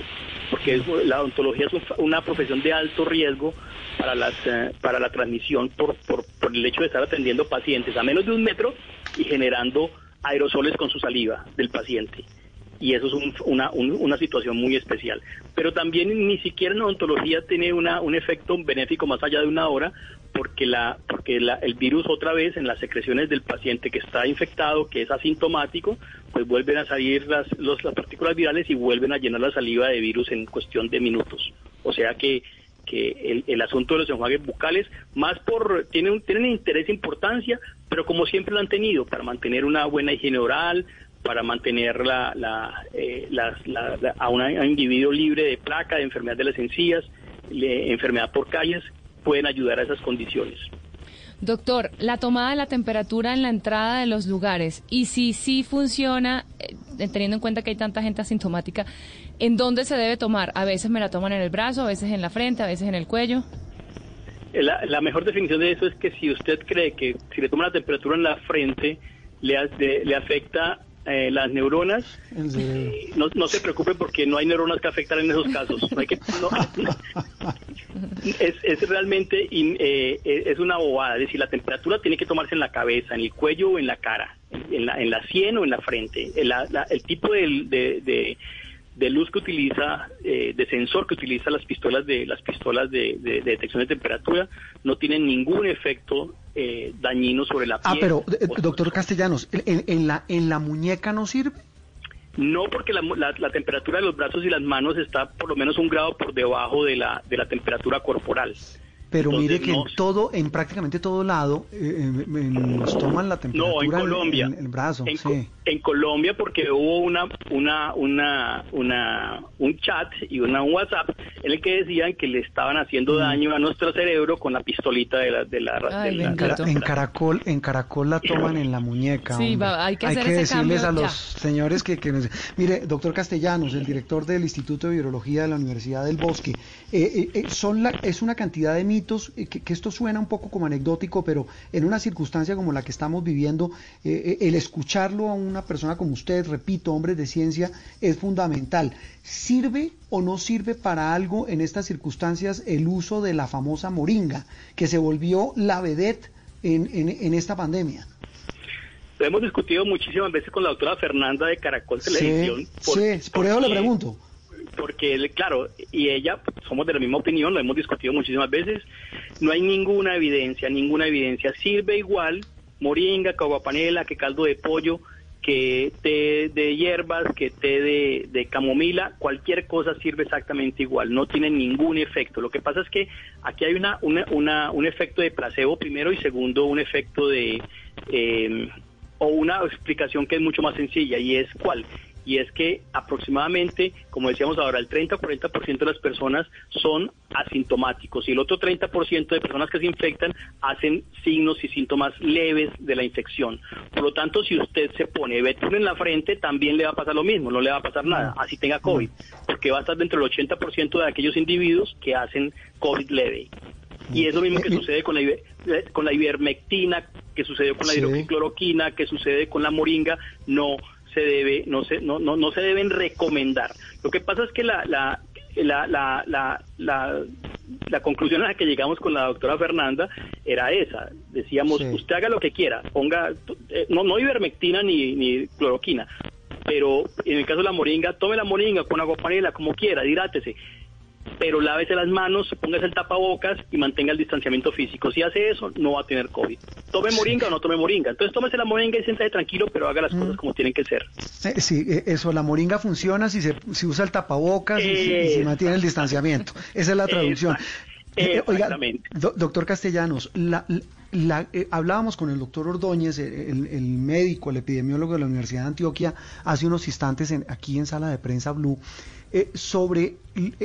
porque la odontología es una profesión de alto riesgo para, las, eh, para la transmisión por, por, por el hecho de estar atendiendo pacientes a menos de un metro y generando aerosoles con su saliva del paciente. y eso es una, una situación muy especial. Pero también ni siquiera en odontología tiene una, un efecto benéfico más allá de una hora, porque la porque la, el virus otra vez en las secreciones del paciente que está infectado, que es asintomático, pues vuelven a salir las, las partículas virales y vuelven a llenar la saliva de virus en cuestión de minutos. O sea que que el, asunto de los enjuagues bucales, más por, tienen, tienen interés e importancia, pero como siempre lo han tenido, para mantener una buena higiene oral, para mantener la, la, eh, a, un individuo libre de placa, de enfermedad de las encías, enfermedad por calles, pueden ayudar a esas condiciones. Doctor, la tomada de la temperatura en la entrada de los lugares y si sí funciona, eh, teniendo en cuenta que hay tanta gente asintomática, ¿en dónde se debe tomar? A veces me la toman en el brazo, a veces en la frente, a veces en el cuello. Eh, la, mejor definición de eso es que si usted cree que si le toma la temperatura en la frente, le, le afecta eh, las neuronas, no, no, se preocupe porque no hay neuronas que afectar en esos casos. es, es, realmente eh, es una bobada. Es decir, la temperatura tiene que tomarse en la cabeza, en el cuello o en la cara, en la, en la sien o en la frente. El, el tipo de, de, luz que utiliza, eh, de sensor que utiliza las pistolas de las pistolas de, detección de temperatura no tienen ningún efecto eh, dañino sobre la ah, piel. Ah, pero doctor Castellanos, ¿en, en, la en la muñeca no sirve? No, porque la, la, temperatura de los brazos y las manos está por lo menos un grado por debajo de la, de la temperatura corporal. Pero mire que en todo, en prácticamente todo lado, eh, nos toman la temperatura no, en Colombia, en, el brazo. En, en, Colombia, porque hubo una, una, una, una, un chat y una, un WhatsApp en el que decían que le estaban haciendo mm. daño a nuestro cerebro con la pistolita de la, de la, en, Caracol, en Caracol la toman en la muñeca. Sí, hay que, hay que decirles a los señores que, que mire, doctor Castellanos, el director del Instituto de Virología de la Universidad del Bosque, eh, eh, son la, es una cantidad de eh, que, esto suena un poco como anecdótico, pero en una circunstancia como la que estamos viviendo, eh, eh, el escucharlo a una persona como usted, repito, hombre de ciencia, es fundamental. ¿Sirve o no sirve para algo en estas circunstancias el uso de la famosa moringa, que se volvió la vedette en, en, esta pandemia? Lo hemos discutido muchísimas veces con la doctora Fernanda de Caracol Televisión. sí, por eso le pregunto porque claro, y ella, somos de la misma opinión, lo hemos discutido muchísimas veces, no hay ninguna evidencia, ninguna evidencia. Sirve igual moringa, caguapanela, que caldo de pollo, que té de hierbas, que té de, camomila, cualquier cosa sirve exactamente igual, no tiene ningún efecto. Lo que pasa es que aquí hay una, una, un efecto de placebo primero y segundo un efecto de... Eh, o una explicación que es mucho más sencilla y es cuál y es que aproximadamente, como decíamos ahora, el 30 o 40% de las personas son asintomáticos y el otro 30% de personas que se infectan hacen signos y síntomas leves de la infección. Por lo tanto, si usted se pone betún en la frente, también le va a pasar lo mismo, no le va a pasar nada, así tenga COVID, porque va a estar dentro del 80% de aquellos individuos que hacen COVID leve. Y es lo mismo que sucede con la, con la ivermectina, que sucedió con la hidroxicloroquina, que sucede con la moringa, no se debe, no se, no, no, no se deben recomendar. Lo que pasa es que la, la, la, la, la, la, conclusión a la que llegamos con la doctora Fernanda era esa. Decíamos, usted haga lo que quiera, ponga, eh, no, no ivermectina ni, ni cloroquina, pero en el caso de la moringa, tome la moringa con agua panela, como quiera, hidrátese pero lávese las manos, póngase el tapabocas y mantenga el distanciamiento físico. Si hace eso, no va a tener COVID. Tome moringa o no tome moringa. Entonces tómese la moringa y siéntase tranquilo, pero haga las cosas mm. como tienen que ser. sí, eh, eso, la moringa funciona si se si usa el tapabocas y, si, mantiene el distanciamiento. Esa es la traducción. Eh, oiga, doctor Castellanos, la, eh, hablábamos con el doctor Ordóñez, el, médico, el epidemiólogo de la Universidad de Antioquia, hace unos instantes aquí en sala de prensa Blue, eh, sobre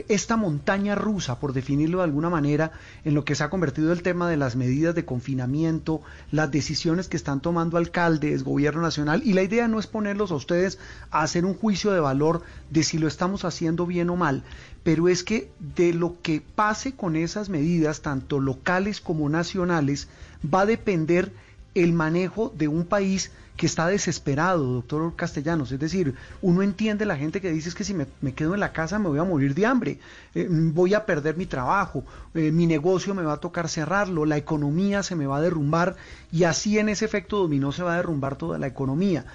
esta montaña rusa, por definirlo de alguna manera, en lo que se ha convertido el tema de las medidas de confinamiento, las decisiones que están tomando alcaldes, gobierno nacional, y la idea no es ponerlos a ustedes a hacer un juicio de valor de si lo estamos haciendo bien o mal, pero es que de lo que pase con esas medidas, tanto locales como nacionales, va a depender el manejo de un país que está desesperado, doctor Castellanos. Es decir, uno entiende la gente que dice es que si me, quedo en la casa me voy a morir de hambre, eh, voy a perder mi trabajo, eh, mi negocio me va a tocar cerrarlo, la economía se me va a derrumbar y así en ese efecto dominó se va a derrumbar toda la economía.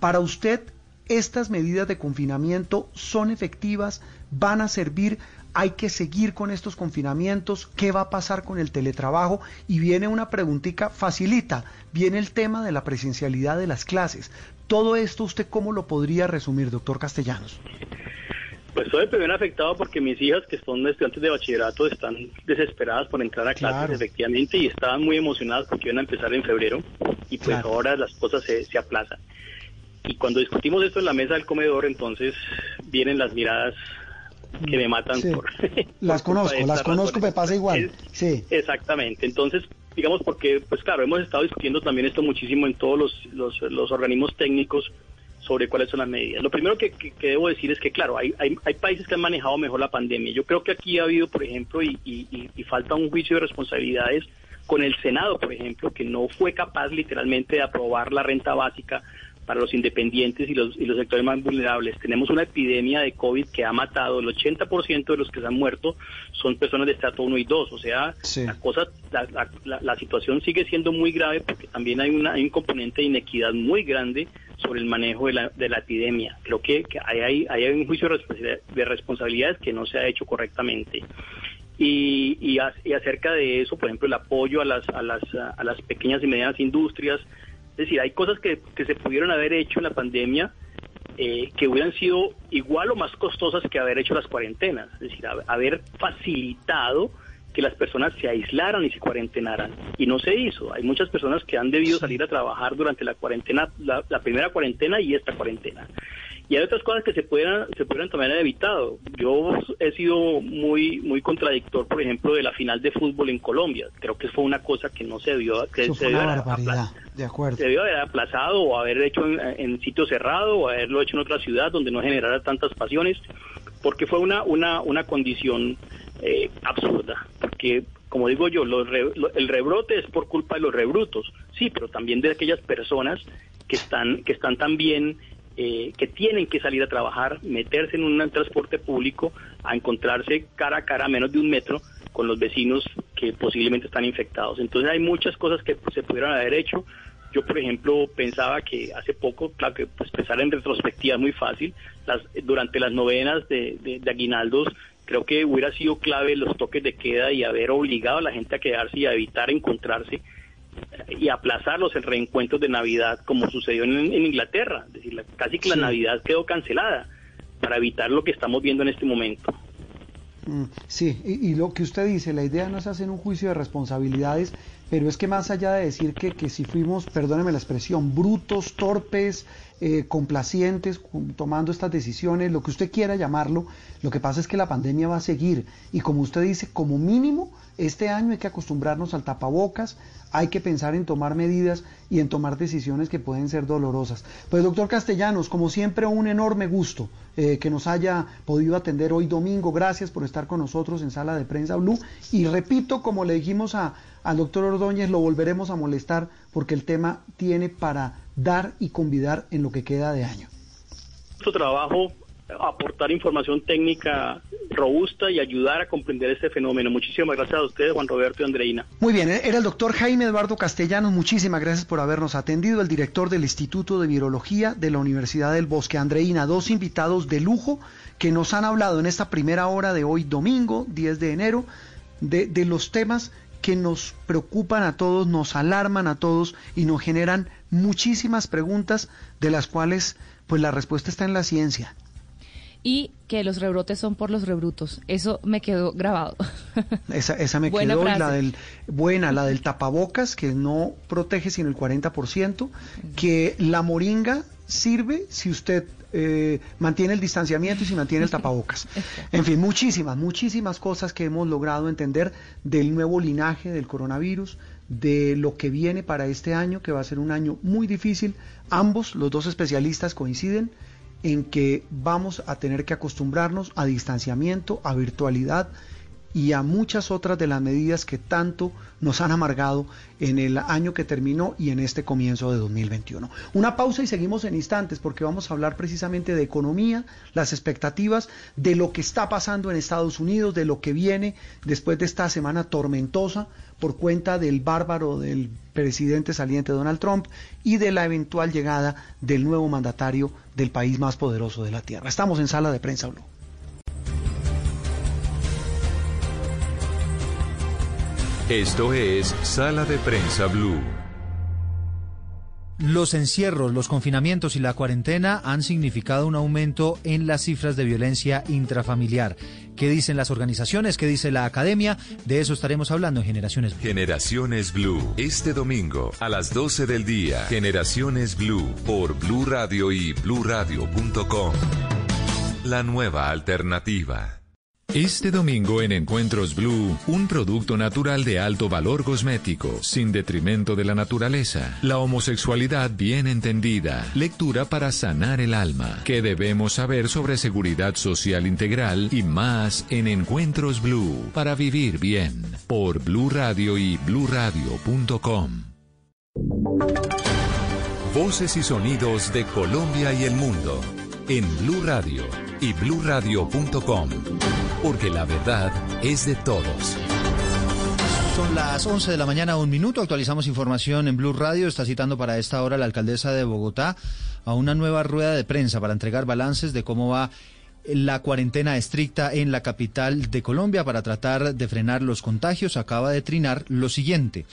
Para usted, estas medidas de confinamiento son efectivas, van a servir, hay que seguir con estos confinamientos, qué va a pasar con el teletrabajo y viene una preguntita facilita, viene el tema de la presencialidad de las clases. Todo esto usted cómo lo podría resumir, doctor Castellanos? Pues soy el primer afectado porque mis hijas, que son estudiantes de bachillerato, están desesperadas por entrar a clases, efectivamente, y estaban muy emocionadas porque iban a empezar en febrero, y pues ahora las cosas se, se aplazan. Y cuando discutimos esto en la mesa del comedor, entonces vienen las miradas que me matan por... las conozco, las conozco, me pasa igual. sí. Exactamente. Entonces, digamos, porque, pues claro, hemos estado discutiendo también esto muchísimo en todos los, los, los organismos técnicos sobre cuáles son las medidas. Lo primero que, debo decir es que, claro, hay, hay, hay, países que han manejado mejor la pandemia. Yo creo que aquí ha habido, por ejemplo, y, y, falta un juicio de responsabilidades con el Senado, por ejemplo, que no fue capaz literalmente de aprobar la renta básica para los independientes y los, y los sectores más vulnerables. Tenemos una epidemia de COVID que ha matado, el 80% de los que se han muerto son personas de estrato 1 y 2, o sea, la, cosa, la, la, situación sigue siendo muy grave porque también hay, una, hay un componente de inequidad muy grande sobre el manejo de la, de la epidemia. Creo que, hay, hay, un juicio de responsabilidades que no se ha hecho correctamente. Y, y, y, acerca de eso, por ejemplo, el apoyo a las, a las, a las pequeñas y medianas industrias, es decir, hay cosas que, se pudieron haber hecho en la pandemia eh, que hubieran sido igual o más costosas que haber hecho las cuarentenas. Es decir, haber facilitado que las personas se aislaran y se cuarentenaran. Y no se hizo. Hay muchas personas que han debido salir a trabajar durante la cuarentena, la, la primera cuarentena y esta cuarentena. Y hay otras cosas que se pudieran, se pudieran también haber evitado. Yo he sido muy, muy contradictor, por ejemplo, de la final de fútbol en Colombia. Creo que fue una cosa que no se debió, que se de acuerdo. se debió haber aplazado o haber hecho en, sitio cerrado o haberlo hecho en otra ciudad donde no generara tantas pasiones, porque fue una, una, una condición eh, absurda. Porque como digo yo, el rebrote es por culpa de los rebrutos, sí, pero también de aquellas personas que están, que están también eh, que tienen que salir a trabajar, meterse en un transporte público, a encontrarse cara a cara a menos de un metro con los vecinos que posiblemente están infectados. Entonces hay muchas cosas que se pudieran haber hecho. Yo, por ejemplo, pensaba que hace poco, claro que pues, pensar en retrospectiva es muy fácil, las, durante las novenas de aguinaldos creo que hubiera sido clave los toques de queda y haber obligado a la gente a quedarse y a evitar encontrarse y aplazarlos el reencuentro de Navidad como sucedió en, Inglaterra. Es decir, casi que la Navidad quedó cancelada para evitar lo que estamos viendo en este momento. Mm, sí, y, lo que usted dice, la idea no es hacer un juicio de responsabilidades, pero es que más allá de decir que, que si fuimos, perdóneme la expresión, brutos, torpes, eh, complacientes, tomando estas decisiones, lo que usted quiera llamarlo, lo que pasa es que la pandemia va a seguir y como usted dice, como mínimo, este año hay que acostumbrarnos al tapabocas, hay que pensar en tomar medidas y en tomar decisiones que pueden ser dolorosas. Pues doctor Castellanos, como siempre, un enorme gusto eh, que nos haya podido atender hoy domingo. Gracias por estar con nosotros en Sala de Prensa Blue. Y repito, como le dijimos a, al doctor Ordóñez, lo volveremos a molestar porque el tema tiene para dar y convidar en lo que queda de año. Su trabajo aportar información técnica robusta y ayudar a comprender este fenómeno. Muchísimas gracias a ustedes, Juan Roberto y Andreina. Muy bien, era el doctor Jaime Eduardo Castellanos. Muchísimas gracias por habernos atendido. El director del Instituto de Virología de la Universidad del Bosque. Andreina, dos invitados de lujo que nos han hablado en esta primera hora de hoy, domingo 10 de enero, de, de los temas que nos preocupan a todos, nos alarman a todos y nos generan muchísimas preguntas de las cuales pues la respuesta está en la ciencia y que los rebrotes son por los rebrutos. Eso me quedó grabado. Esa, esa me quedó la del buena, la del tapabocas que no protege sino el 40%, que la moringa sirve si usted eh, mantiene el distanciamiento y si mantiene el tapabocas. En fin, muchísimas, muchísimas cosas que hemos logrado entender del nuevo linaje del coronavirus, de lo que viene para este año, que va a ser un año muy difícil. Ambos, los dos especialistas coinciden en que vamos a tener que acostumbrarnos a distanciamiento, a virtualidad y a muchas otras de las medidas que tanto nos han amargado en el año que terminó y en este comienzo de 2021. Una pausa y seguimos en instantes porque vamos a hablar precisamente de economía, las expectativas, de lo que está pasando en Estados Unidos, de lo que viene después de esta semana tormentosa por cuenta del bárbaro del presidente saliente Donald Trump y de la eventual llegada del nuevo mandatario del país más poderoso de la Tierra. Estamos en sala de prensa Blue. Esto es Sala de Prensa Blue. Los encierros, los confinamientos y la cuarentena han significado un aumento en las cifras de violencia intrafamiliar. ¿Qué dicen las organizaciones? ¿Qué dice la academia? De eso estaremos hablando en Generaciones Blue. Generaciones Blue. Este domingo a las 12 del día. Generaciones Blue por Blue Radio y bluradio.com. La nueva alternativa. Este domingo en Encuentros Blue, un producto natural de alto valor cosmético, sin detrimento de la naturaleza. La homosexualidad bien entendida. Lectura para sanar el alma. ¿Qué debemos saber sobre seguridad social integral y más en Encuentros Blue para vivir bien? Por Blue Radio y bluradio.com. Voces y sonidos de Colombia y el mundo en Blue Radio y bluradio.com, porque la verdad es de todos. Son las 11 de la mañana, un minuto. Actualizamos información en Blue Radio. Está citando para esta hora la alcaldesa de Bogotá a una nueva rueda de prensa para entregar balances de cómo va la cuarentena estricta en la capital de Colombia para tratar de frenar los contagios. Acaba de trinar lo siguiente.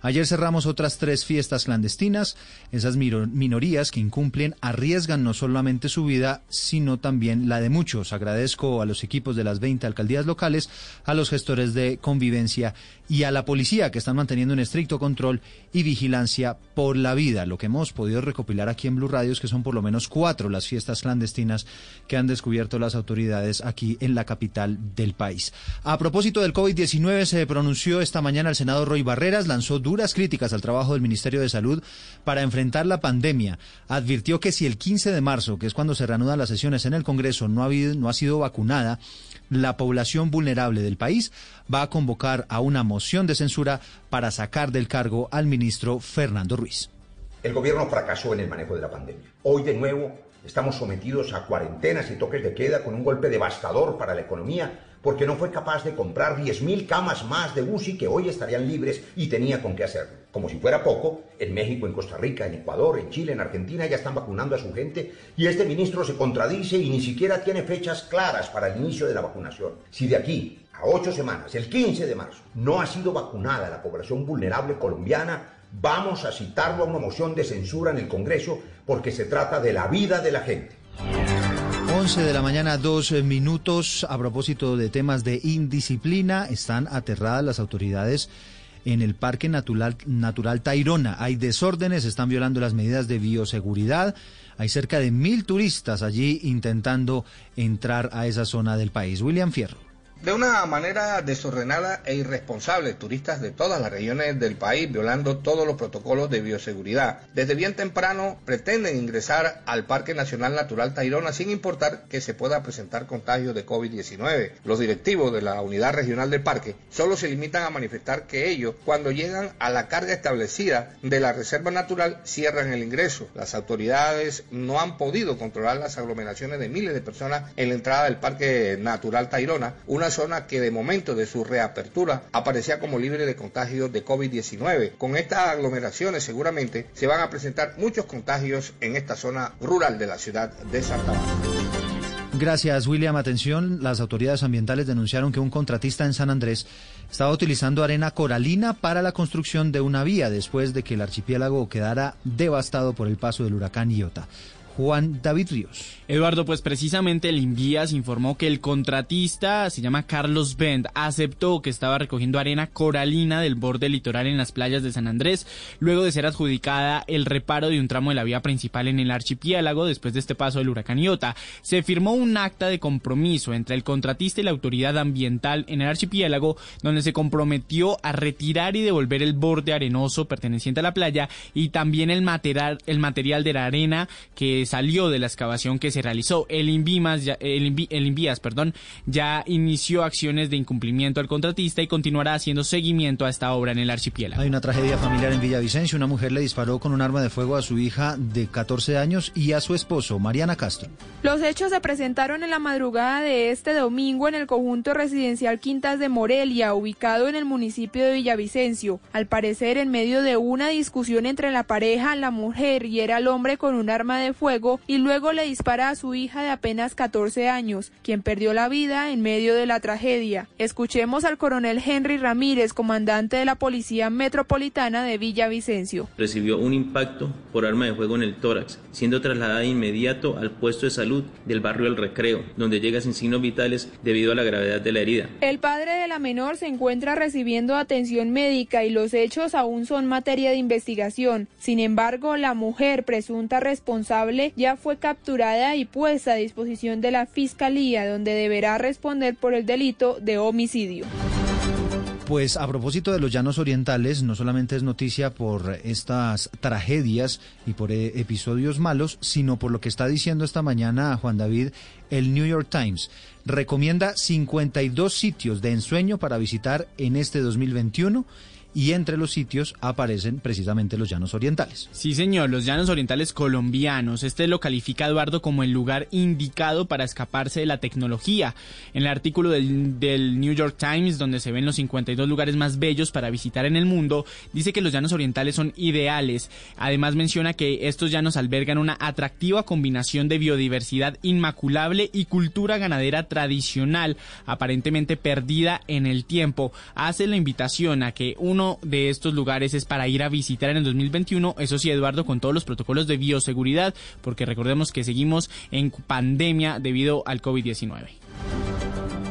Ayer cerramos otras tres fiestas clandestinas. Esas minorías que incumplen arriesgan no solamente su vida, sino también la de muchos. Agradezco a los equipos de las 20 alcaldías locales, a los gestores de convivencia y a la policía que están manteniendo un estricto control y vigilancia por la vida. Lo que hemos podido recopilar aquí en Blue Radio es que son por lo menos cuatro las fiestas clandestinas que han descubierto las autoridades aquí en la capital del país. A propósito del COVID-19, se pronunció esta mañana el senador Roy Barreras, lanzó duras críticas al trabajo del Ministerio de Salud para enfrentar la pandemia. Advirtió que si el 15 de marzo, que es cuando se reanudan las sesiones en el Congreso, no ha, habido, no ha sido vacunada, la población vulnerable del país va a convocar a una moción de censura para sacar del cargo al ministro Fernando Ruiz. El gobierno fracasó en el manejo de la pandemia. Hoy de nuevo estamos sometidos a cuarentenas y toques de queda con un golpe devastador para la economía porque no fue capaz de comprar 10.000 camas más de UCI que hoy estarían libres y tenía con qué hacerlo. Como si fuera poco, en México, en Costa Rica, en Ecuador, en Chile, en Argentina ya están vacunando a su gente y este ministro se contradice y ni siquiera tiene fechas claras para el inicio de la vacunación. Si de aquí a ocho semanas, el 15 de marzo, no ha sido vacunada la población vulnerable colombiana, vamos a citarlo a una moción de censura en el Congreso porque se trata de la vida de la gente. 11 de la mañana, dos minutos. A propósito de temas de indisciplina, están aterradas las autoridades en el Parque Natural, Natural Tairona. Hay desórdenes, están violando las medidas de bioseguridad. Hay cerca de mil turistas allí intentando entrar a esa zona del país. William Fierro. De una manera desordenada e irresponsable, turistas de todas las regiones del país violando todos los protocolos de bioseguridad. Desde bien temprano pretenden ingresar al Parque Nacional Natural Tairona sin importar que se pueda presentar contagio de COVID-19. Los directivos de la unidad regional del parque solo se limitan a manifestar que ellos, cuando llegan a la carga establecida de la reserva natural, cierran el ingreso. Las autoridades no han podido controlar las aglomeraciones de miles de personas en la entrada del Parque Natural Tairona, una zona que de momento de su reapertura aparecía como libre de contagios de COVID-19. Con estas aglomeraciones seguramente se van a presentar muchos contagios en esta zona rural de la ciudad de Santa Marta. Gracias, William. Atención, las autoridades ambientales denunciaron que un contratista en San Andrés estaba utilizando arena coralina para la construcción de una vía después de que el archipiélago quedara devastado por el paso del huracán Iota. Juan David Ríos. Eduardo, pues precisamente el Invías informó que el contratista se llama Carlos Bend, aceptó que estaba recogiendo arena coralina del borde litoral en las playas de San Andrés, luego de ser adjudicada el reparo de un tramo de la vía principal en el archipiélago después de este paso del huracán Iota. Se firmó un acta de compromiso entre el contratista y la autoridad ambiental en el archipiélago, donde se comprometió a retirar y devolver el borde arenoso perteneciente a la playa y también el material, el material de la arena que salió de la excavación que se realizó. El Invimas, ya, el, Invías, perdón, ya inició acciones de incumplimiento al contratista y continuará haciendo seguimiento a esta obra en el archipiélago. Hay una tragedia familiar en Villavicencio. Una mujer le disparó con un arma de fuego a su hija de 14 años y a su esposo, Mariana Castro. Los hechos se presentaron en la madrugada de este domingo en el conjunto residencial Quintas de Morelia, ubicado en el municipio de Villavicencio. Al parecer, en medio de una discusión entre la pareja, la mujer hiera al hombre con un arma de fuego y luego le dispara a su hija de apenas 14 años, quien perdió la vida en medio de la tragedia. Escuchemos al coronel Henry Ramírez, comandante de la Policía Metropolitana de Villavicencio. Recibió un impacto por arma de fuego en el tórax, siendo trasladada de inmediato al puesto de salud del barrio El Recreo, donde llega sin signos vitales debido a la gravedad de la herida. El padre de la menor se encuentra recibiendo atención médica y los hechos aún son materia de investigación. Sin embargo, la mujer presunta responsable ya fue capturada y puesta a disposición de la Fiscalía, donde deberá responder por el delito de homicidio. Pues a propósito de los llanos orientales, no solamente es noticia por estas tragedias y por eh, episodios malos, sino por lo que está diciendo esta mañana Juan David el New York Times. Recomienda 52 sitios de ensueño para visitar en este 2021 y entre los sitios aparecen precisamente los llanos orientales. Sí, señor, los llanos orientales colombianos. Este lo califica Eduardo como el lugar indicado para escaparse de la tecnología. En el artículo del, del, New York Times, donde se ven los 52 lugares más bellos para visitar en el mundo, dice que los llanos orientales son ideales. Además menciona que estos llanos albergan una atractiva combinación de biodiversidad inmaculable y cultura ganadera tradicional, aparentemente perdida en el tiempo. Hace la invitación a que uno de estos lugares es para ir a visitar en el 2021, eso sí, Eduardo, con todos los protocolos de bioseguridad, porque recordemos que seguimos en pandemia debido al COVID-19.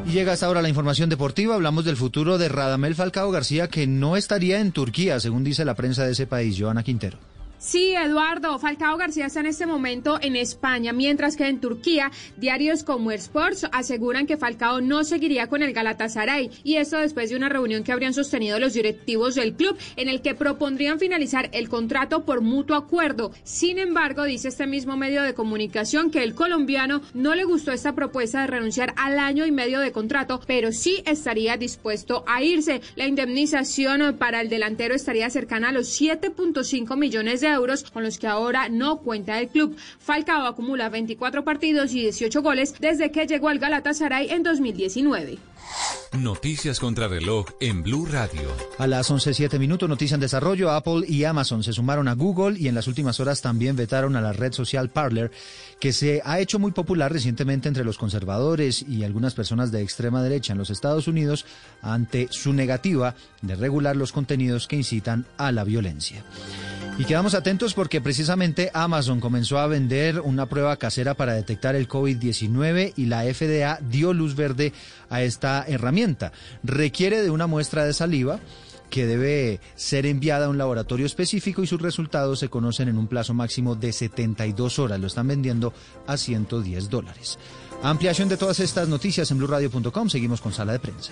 Y llega hasta ahora la información deportiva. Hablamos del futuro de Radamel Falcao García, que no estaría en Turquía, según dice la prensa de ese país. Joana Quintero. Sí, Eduardo, Falcao García está en este momento en España, mientras que en Turquía, diarios como Sports aseguran que Falcao no seguiría con el Galatasaray, y esto después de una reunión que habrían sostenido los directivos del club, en el que propondrían finalizar el contrato por mutuo acuerdo. Sin embargo, dice este mismo medio de comunicación que el colombiano no le gustó esta propuesta de renunciar al año y medio de contrato, pero sí estaría dispuesto a irse. La indemnización para el delantero estaría cercana a los 7.5 millones de euros con los que ahora no cuenta el club. Falcao acumula 24 partidos y 18 goles desde que llegó al Galatasaray en 2019. Noticias contra reloj en Blue Radio. A las 11.07 minutos, noticia en desarrollo. Apple y Amazon se sumaron a Google y en las últimas horas también vetaron a la red social Parler, que se ha hecho muy popular recientemente entre los conservadores y algunas personas de extrema derecha en los Estados Unidos ante su negativa de regular los contenidos que incitan a la violencia. Y quedamos atentos porque precisamente Amazon comenzó a vender una prueba casera para detectar el COVID-19 y la FDA dio luz verde a esta herramienta. Requiere de una muestra de saliva que debe ser enviada a un laboratorio específico y sus resultados se conocen en un plazo máximo de 72 horas. Lo están vendiendo a 110 dólares. Ampliación de todas estas noticias en blurradio.com. Seguimos con sala de prensa.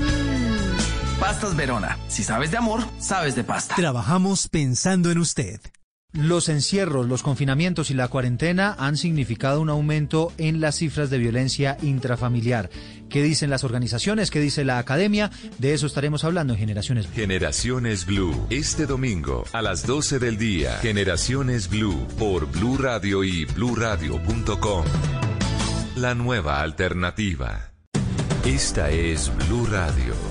Pastas Verona. Si sabes de amor, sabes de pasta. Trabajamos pensando en usted. Los encierros, los confinamientos y la cuarentena han significado un aumento en las cifras de violencia intrafamiliar. ¿Qué dicen las organizaciones? ¿Qué dice la academia? De eso estaremos hablando en Generaciones Blue. Generaciones Blue, este domingo a las 12 del día. Generaciones Blue por Blue Radio y bluradio.com. La nueva alternativa. Esta es Blue Radio.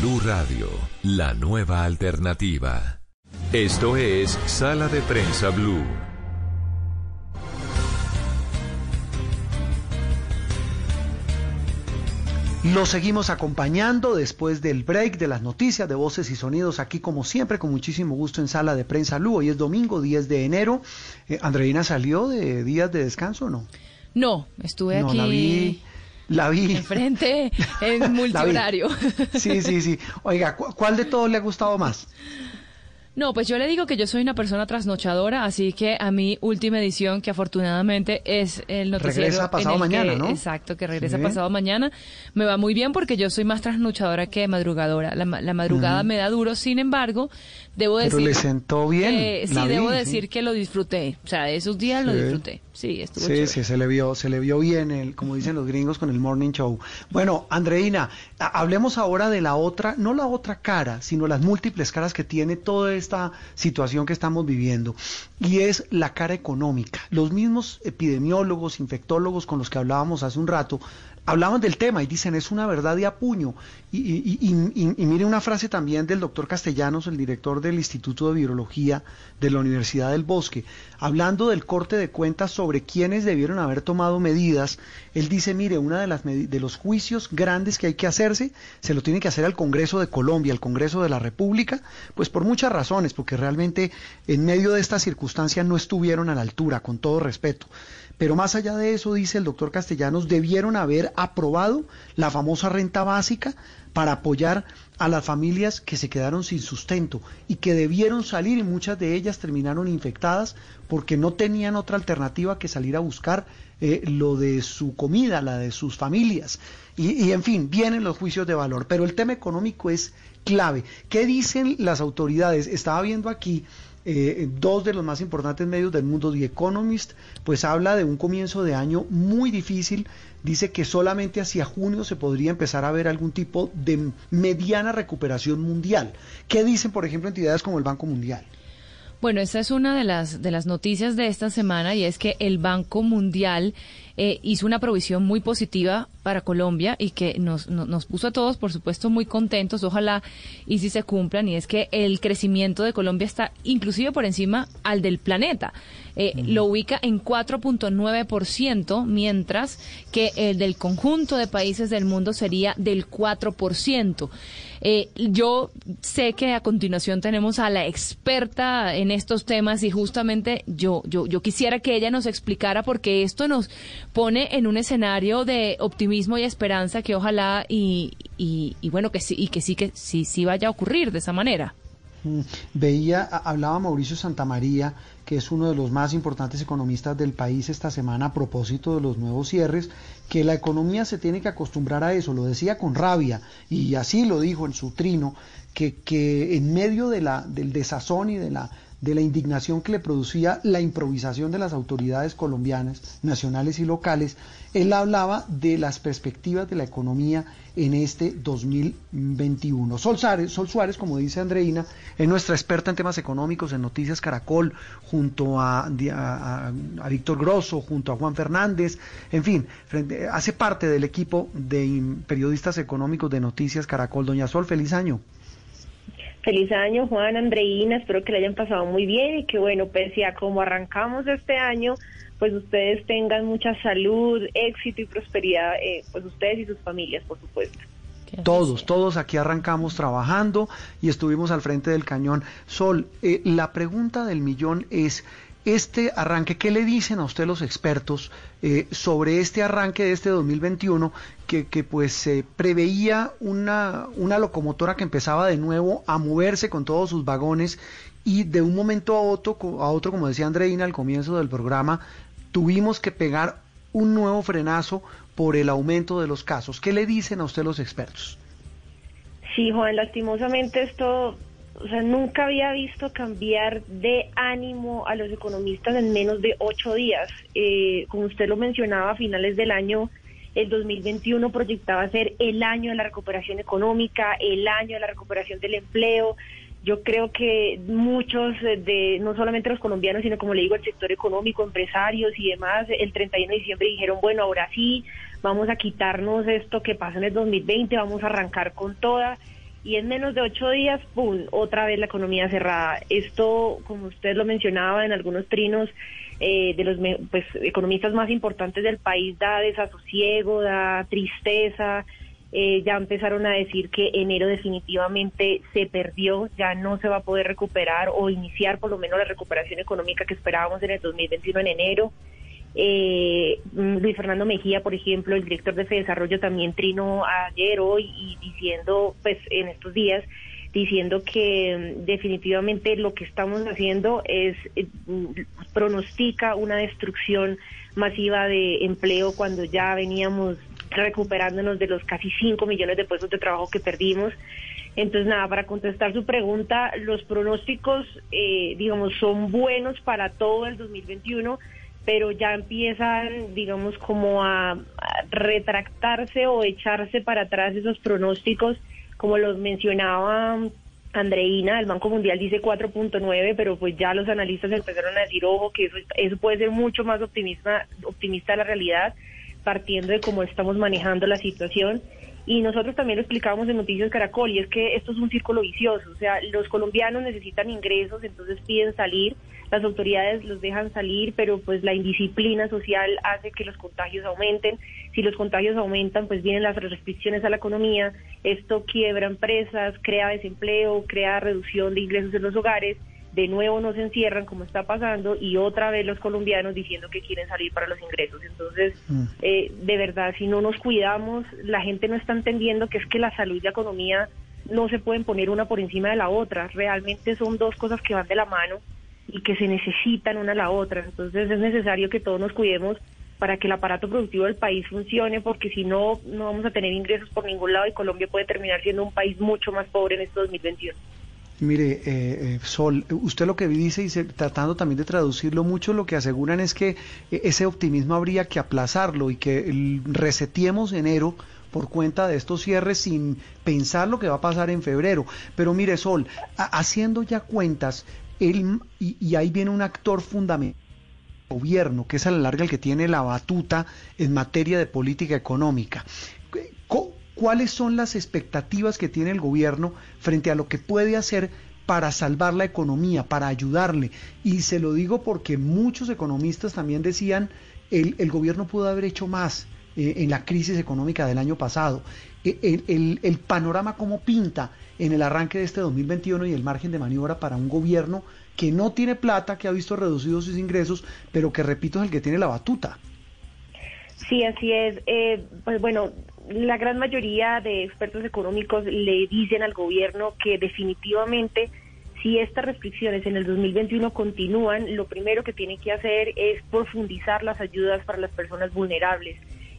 Blue Radio, la nueva alternativa. Esto es Sala de Prensa Blue. Lo seguimos acompañando después del break de las noticias de voces y sonidos aquí como siempre con muchísimo gusto en Sala de Prensa Blue. Hoy es domingo 10 de enero. Eh, Andreina salió de días de descanso o no? No, estuve No, aquí la vi, la vi. enfrente en multihorario. Sí, sí, sí. Oiga, ¿cu- ¿cuál de todos le ha gustado más? No, pues yo le digo que yo soy una persona trasnochadora, así que a mi última edición, que afortunadamente es el noticiero. Regresa pasado en el mañana, que- ¿no? Exacto, que regresa Sí. pasado mañana. Me va muy bien porque yo soy más trasnochadora que madrugadora. La, ma- la madrugada me da duro, sin embargo, debo Pero decir. le sentó bien. que- sí, vi, debo sí. decir que lo disfruté. O sea, esos días lo disfruté. Sí, estuvo Sí, chévere. sí, se le vio, se le vio bien, el, como dicen los gringos, con el morning show. Bueno, Andreina, ha- hablemos ahora de la otra, no la otra cara, sino las múltiples caras que tiene toda esta situación que estamos viviendo. Y es la cara económica. Los mismos epidemiólogos, infectólogos con los que hablábamos hace un rato, hablaban del tema y dicen es una verdad de apuño. Y, y, mire una frase también del doctor Castellanos, el director del Instituto de Virología de la Universidad del Bosque, hablando del corte de cuentas sobre quienes debieron haber tomado medidas. Él dice, mire, una de las de los juicios grandes que hay que hacerse, se lo tiene que hacer al Congreso de Colombia, al Congreso de la República, pues por muchas razones, porque realmente en medio de estas circunstancias no estuvieron a la altura, con todo respeto. Pero más allá de eso, dice el doctor Castellanos, debieron haber aprobado la famosa renta básica para apoyar a las familias que se quedaron sin sustento y que debieron salir y muchas de ellas terminaron infectadas porque no tenían otra alternativa que salir a buscar eh, lo de su comida, la de sus familias. Y, y, en fin, vienen los juicios de valor. Pero el tema económico es clave. ¿Qué dicen las autoridades? Estaba viendo aquí eh, dos de los más importantes medios del mundo, The Economist, pues habla de un comienzo de año muy difícil. Dice que solamente hacia junio se podría empezar a ver algún tipo de mediana recuperación mundial. ¿Qué dicen, por ejemplo, entidades como el Banco Mundial? Bueno, esta es una de las, de las noticias de esta semana y es que el Banco Mundial eh, hizo una provisión muy positiva para Colombia y que nos, no- nos puso a todos, por supuesto, muy contentos. Ojalá y si se cumplan. Y es que el crecimiento de Colombia está inclusive por encima al del planeta. Eh, Lo ubica en 4.9%, mientras que el del conjunto de países del mundo sería del 4%. Eh, yo sé que a continuación tenemos a la experta en estos temas y justamente yo, yo, yo quisiera que ella nos explicara porque esto nos pone en un escenario de optimismo y esperanza que ojalá y, y, y bueno que sí y que sí que sí sí vaya a ocurrir de esa manera. Mm, Veía, hablaba Mauricio Santamaría, que es uno de los más importantes economistas del país esta semana a propósito de los nuevos cierres, que la economía se tiene que acostumbrar a eso, lo decía con rabia, y así lo dijo en su trino, que, que en medio de la, del desazón y de la, de la indignación que le producía la improvisación de las autoridades colombianas, nacionales y locales, él hablaba de las perspectivas de la economía en este 2021. Sol Suárez, Sol Suárez, como dice Andreina, es nuestra experta en temas económicos en Noticias Caracol, junto a, a, a- Víctor Grosso, junto a Juan Fernández, en fin, frente- hace parte del equipo de periodistas económicos de Noticias Caracol. Doña Sol, feliz año. Feliz año, Juan, Andreina, espero que le hayan pasado muy bien y que bueno, pese a cómo arrancamos este año, pues ustedes tengan mucha salud, éxito y prosperidad, eh, pues ustedes y sus familias, por supuesto. Todos, todos aquí arrancamos trabajando y estuvimos al frente del cañón. Sol, eh, la pregunta del millón es, este arranque, ¿qué le dicen a usted los expertos eh, sobre este arranque de este 2021 que, que pues se preveía una, una locomotora que empezaba de nuevo a moverse con todos sus vagones y de un momento a otro, a otro como decía Andreina al comienzo del programa, tuvimos que pegar un nuevo frenazo por el aumento de los casos. ¿Qué le dicen a usted los expertos? Sí, Juan, lastimosamente esto o sea, nunca había visto cambiar de ánimo a los economistas en menos de ocho días. Eh, como usted lo mencionaba, a finales del año, el 2021 proyectaba ser el año de la recuperación económica, el año de la recuperación del empleo. Yo creo que muchos de, no solamente los colombianos, sino como le digo, el sector económico, empresarios y demás, el 31 de diciembre dijeron, bueno, ahora sí, vamos a quitarnos esto que pasa en el 2020, vamos a arrancar con toda y en menos de ocho días, ¡pum!, otra vez la economía cerrada. Esto, como usted lo mencionaba en algunos trinos eh, de los pues, economistas más importantes del país, da desasosiego, da tristeza. Eh, ya empezaron a decir que enero definitivamente se perdió, ya no se va a poder recuperar o iniciar por lo menos la recuperación económica que esperábamos en el 2021 en enero. Eh, Luis Fernando Mejía, por ejemplo, el director de Desarrollo, también trino ayer, hoy y diciendo, pues en estos días, diciendo que mm, definitivamente lo que estamos haciendo es eh, pronostica una destrucción masiva de empleo cuando ya veníamos recuperándonos de los casi 5 millones de puestos de trabajo que perdimos. Entonces, nada, para contestar su pregunta, los pronósticos, eh, digamos, son buenos para todo el 2021 pero ya empiezan, digamos, como a, retractarse o echarse para atrás esos pronósticos, como los mencionaba Andreina, el Banco Mundial dice 4.9, pero pues ya los analistas empezaron a decir, ojo, que eso, eso puede ser mucho más optimista, optimista la realidad, partiendo de cómo estamos manejando la situación. Y nosotros también lo explicábamos en Noticias Caracol, y es que esto es un círculo vicioso, o sea, los colombianos necesitan ingresos, entonces piden salir, las autoridades los dejan salir, pero pues la indisciplina social hace que los contagios aumenten. Si los contagios aumentan, pues vienen las restricciones a la economía, esto quiebra empresas, crea desempleo, crea reducción de ingresos en los hogares, de nuevo no se encierran como está pasando y otra vez los colombianos diciendo que quieren salir para los ingresos. Entonces, mm. eh, de verdad, si no nos cuidamos, la gente no está entendiendo que es que la salud y la economía no se pueden poner una por encima de la otra. Realmente son dos cosas que van de la mano y que se necesitan una a la otra. Entonces es necesario que todos nos cuidemos para que el aparato productivo del país funcione, porque si no, no vamos a tener ingresos por ningún lado y Colombia puede terminar siendo un país mucho más pobre en este 2021. Mire, eh, eh, Sol, usted lo que dice y tratando también de traducirlo mucho, lo que aseguran es que eh, ese optimismo habría que aplazarlo y que resetiemos enero por cuenta de estos cierres sin pensar lo que va a pasar en febrero. Pero mire, Sol, haciendo ya cuentas, él, y, ahí viene un actor fundamental gobierno, que es a la larga el que tiene la batuta en materia de política económica. ¿Cuáles son las expectativas que tiene el gobierno frente a lo que puede hacer para salvar la economía, para ayudarle? Y se lo digo porque muchos economistas también decían, el, el gobierno pudo haber hecho más eh, en la crisis económica del año pasado. E, el, el, el panorama cómo pinta en el arranque de este 2021 y el margen de maniobra para un gobierno que no tiene plata, que ha visto reducidos sus ingresos, pero que repito es el que tiene la batuta. Sí, así es. Eh, pues bueno, la gran mayoría de expertos económicos le dicen al gobierno que definitivamente si estas restricciones en el 2021 continúan, lo primero que tiene que hacer es profundizar las ayudas para las personas vulnerables.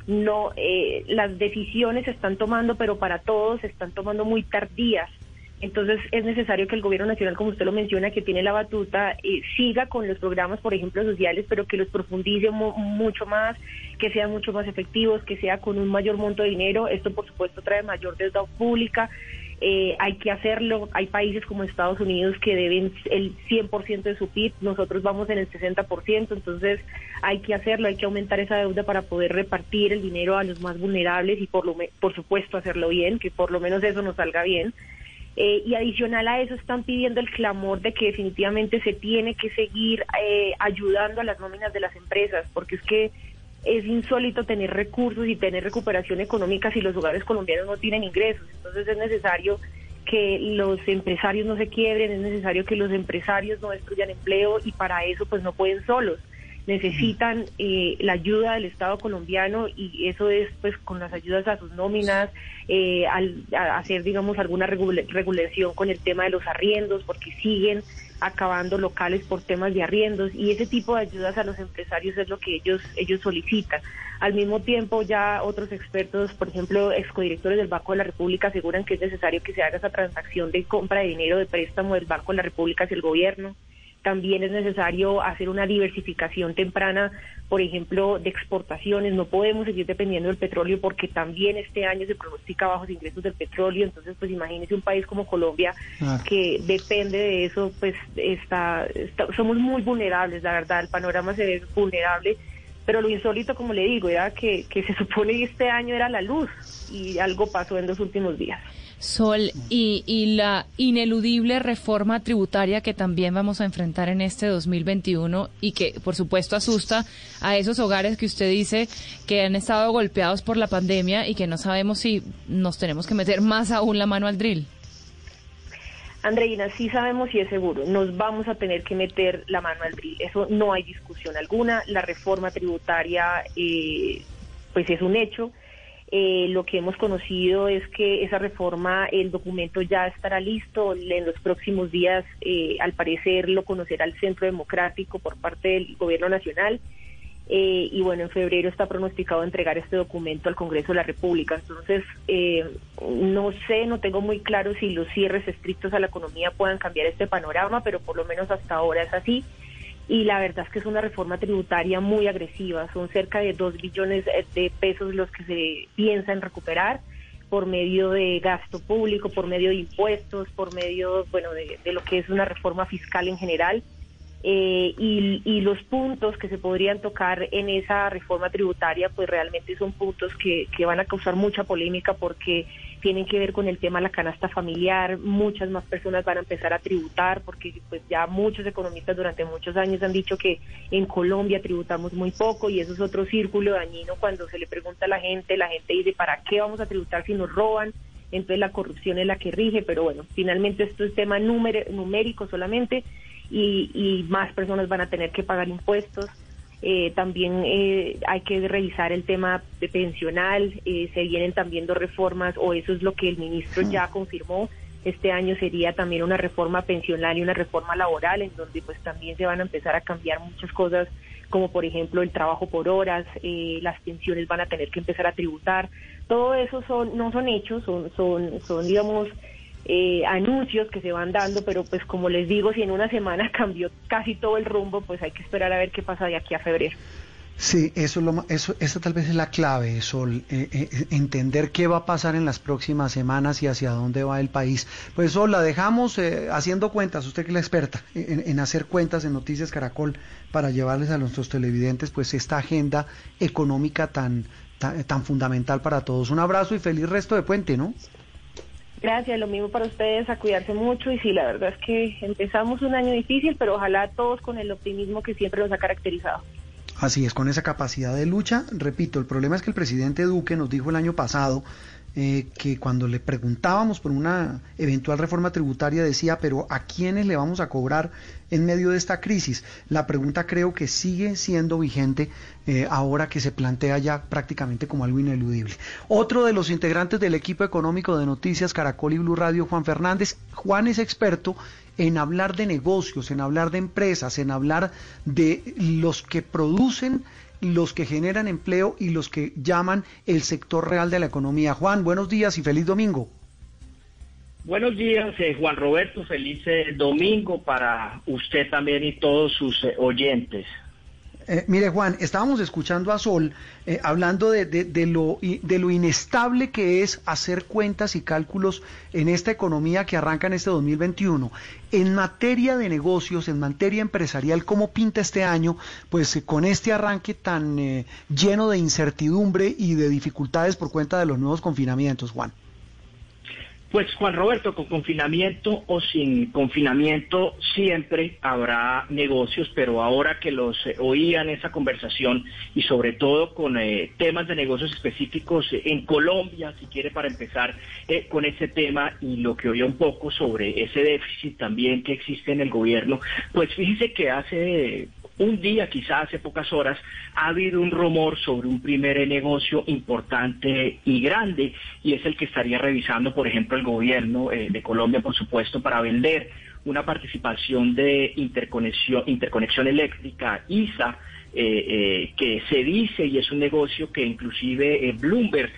No, eh, las decisiones se están tomando, pero para todos se están tomando muy tardías. Entonces es necesario que el gobierno nacional, como usted lo menciona, que tiene la batuta, eh, siga con los programas, por ejemplo, sociales, pero que los profundice mucho más, que sean mucho más efectivos, que sea con un mayor monto de dinero. Esto, por supuesto, trae mayor deuda pública. Eh, hay que hacerlo. Hay países como Estados Unidos que deben el 100% de su PIB, nosotros vamos en el 60%, entonces hay que hacerlo, hay que aumentar esa deuda para poder repartir el dinero a los más vulnerables y por, lo, por supuesto hacerlo bien, que por lo menos eso nos salga bien. Eh, y adicional a eso están pidiendo el clamor de que definitivamente se tiene que seguir eh, ayudando a las nóminas de las empresas, porque es que es insólito tener recursos y tener recuperación económica si los hogares colombianos no tienen ingresos. Entonces es necesario que los empresarios no se quiebren, es necesario que los empresarios no destruyan empleo y para eso pues no pueden solos. Necesitan eh, la ayuda del Estado colombiano y eso es pues con las ayudas a sus nóminas, eh, al a hacer digamos alguna regulación con el tema de los arriendos porque siguen acabando locales por temas de arriendos y ese tipo de ayudas a los empresarios es lo que ellos ellos solicitan. Al mismo tiempo ya otros expertos, por ejemplo, excodirectores del Banco de la República aseguran que es necesario que se haga esa transacción de compra de dinero de préstamo del Banco de la República hacia el gobierno. También es necesario hacer una diversificación temprana, por ejemplo, de exportaciones. No podemos seguir dependiendo del petróleo porque también este año se pronostica bajos ingresos del petróleo. Entonces, pues imagínese un país como Colombia que depende de eso, pues está, somos muy vulnerables, la verdad. El panorama se ve vulnerable. Pero lo insólito, como le digo, era que, que se supone que este año era la luz y algo pasó en los últimos días. Sol, y, y la ineludible reforma tributaria que también vamos a enfrentar en este 2021 y que, por supuesto, asusta a esos hogares que usted dice que han estado golpeados por la pandemia y que no sabemos si nos tenemos que meter más aún la mano al drill. Andreina, sí sabemos y es seguro, nos vamos a tener que meter la mano al drill, eso no hay discusión alguna, la reforma tributaria eh, pues es un hecho, eh, lo que hemos conocido es que esa reforma, el documento ya estará listo en los próximos días. Eh, al parecer lo conocerá el Centro Democrático por parte del Gobierno Nacional. Eh, y bueno, en febrero está pronosticado entregar este documento al Congreso de la República. Entonces, no sé, no tengo muy claro si los cierres estrictos a la economía puedan cambiar este panorama, pero por lo menos hasta ahora es así y la verdad es que es una reforma tributaria muy agresiva. Son cerca de 2 billones de pesos los que se piensa en recuperar por medio de gasto público, por medio de impuestos, por medio, bueno, de, lo que es una reforma fiscal en general. Eh, y, y, los puntos que se podrían tocar en esa reforma tributaria, pues realmente son puntos que, que van a causar mucha polémica porque tienen que ver con el tema de la canasta familiar, muchas más personas van a empezar a tributar porque pues ya muchos economistas durante muchos años han dicho que en Colombia tributamos muy poco y eso es otro círculo dañino cuando se le pregunta a la gente, la gente dice, ¿para qué vamos a tributar si nos roban? Entonces la corrupción es la que rige, pero bueno, finalmente esto es tema numérico solamente y, y más personas van a tener que pagar impuestos eh, también eh, hay que revisar el tema de pensional. Eh, se vienen también dos reformas, o eso es lo que el ministro ya confirmó. Este año sería también una reforma pensional y una reforma laboral, en donde pues también se van a empezar a cambiar muchas cosas, como por ejemplo el trabajo por horas, las pensiones van a tener que empezar a tributar. Todo eso son no son hechos, son son son digamos eh, anuncios que se van dando, pero pues como les digo, si en una semana cambió casi todo el rumbo, pues hay que esperar a ver qué pasa de aquí a febrero. Sí, eso, lo, eso esa tal vez es la clave, Sol, eh, eh, entender qué va a pasar en las próximas semanas y hacia dónde va el país. Pues Sol, la dejamos haciendo cuentas, usted que es la experta en, hacer cuentas en Noticias Caracol para llevarles a nuestros televidentes pues esta agenda económica tan, tan fundamental para todos. Un abrazo y feliz resto de puente, ¿no? Gracias, lo mismo para ustedes, a cuidarse mucho y sí, la verdad es que empezamos un año difícil, pero ojalá todos con el optimismo que siempre nos ha caracterizado. Así es, con esa capacidad de lucha, repito, el problema es que el presidente Duque nos dijo el año pasado eh, que cuando le preguntábamos por una eventual reforma tributaria decía, pero ¿a quiénes le vamos a cobrar en medio de esta crisis? La pregunta creo que sigue siendo vigente eh, ahora que se plantea ya prácticamente como algo ineludible. Otro de los integrantes del equipo económico de Noticias Caracol y Blue Radio, Juan Fernández. Juan es experto en hablar de negocios, en hablar de empresas, en hablar de los que producen los que generan empleo y los que llaman el sector real de la economía. Juan, buenos días y feliz domingo. Buenos días, eh, Juan Roberto, feliz eh, domingo para usted también y todos sus eh, oyentes. Eh, mire, Juan, estábamos escuchando a Sol eh, hablando de, lo inestable que es hacer cuentas y cálculos en esta economía que arranca en este 2021. En materia de negocios, en materia empresarial, ¿cómo pinta este año? Pues eh, con este arranque tan lleno de incertidumbre y de dificultades por cuenta de los nuevos confinamientos, Juan. Pues Juan Roberto, con confinamiento o sin confinamiento siempre habrá negocios, pero ahora que los eh, oían esa conversación y sobre todo con eh, temas de negocios específicos en Colombia, si quiere para empezar eh, con ese tema y lo que oía un poco sobre ese déficit también que existe en el gobierno, pues fíjese que hace un día, quizás hace pocas horas, ha habido un rumor sobre un primer negocio importante y grande, y es el que estaría revisando, por ejemplo, el gobierno eh, de Colombia, por supuesto, para vender una participación de interconexión, interconexión eléctrica, ISA, eh, eh, que se dice y es un negocio que inclusive Bloomberg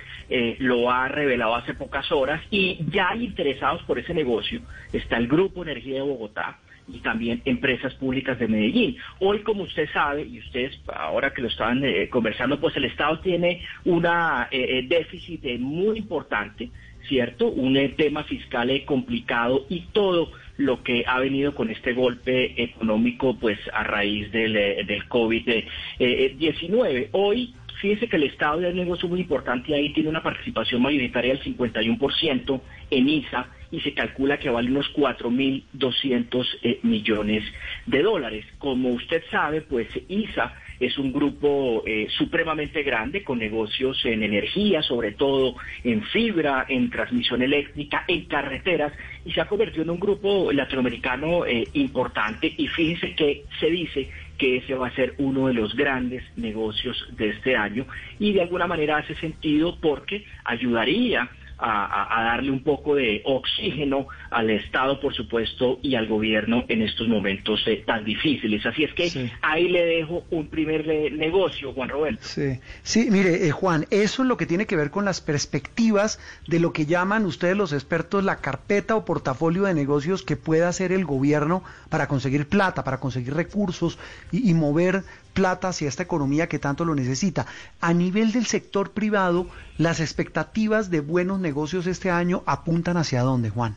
lo ha revelado hace pocas horas y ya interesados por ese negocio está el Grupo Energía de Bogotá, y también empresas públicas de Medellín. Hoy, como usted sabe, y ustedes ahora que lo estaban eh, conversando, pues el Estado tiene un eh, eh, déficit muy importante, ¿cierto? Un tema fiscal complicado y todo lo que ha venido con este golpe económico, pues a raíz del, del COVID-19. Hoy Fíjese que el Estado de un negocio muy importante ahí tiene una participación mayoritaria del 51% en ISA y se calcula que vale unos 4.200 eh, millones de dólares. Como usted sabe, pues ISA es un grupo eh, supremamente grande con negocios en energía, sobre todo en fibra, en transmisión eléctrica, en carreteras, y se ha convertido en un grupo latinoamericano eh, importante. Y fíjense que se dice que ese va a ser uno de los grandes negocios de este año y de alguna manera hace sentido porque ayudaría a, darle un poco de oxígeno al Estado, por supuesto, y al gobierno en estos momentos eh, tan difíciles. Así es que ahí le dejo un primer eh, negocio, Juan Roberto. Sí, sí mire, eh, Juan, eso es lo que tiene que ver con las perspectivas de lo que llaman ustedes los expertos la carpeta o portafolio de negocios que pueda hacer el gobierno para conseguir plata, para conseguir recursos y mover plata hacia esta economía que tanto lo necesita. A nivel del sector privado, las expectativas de buenos negocios este año apuntan hacia dónde, Juan?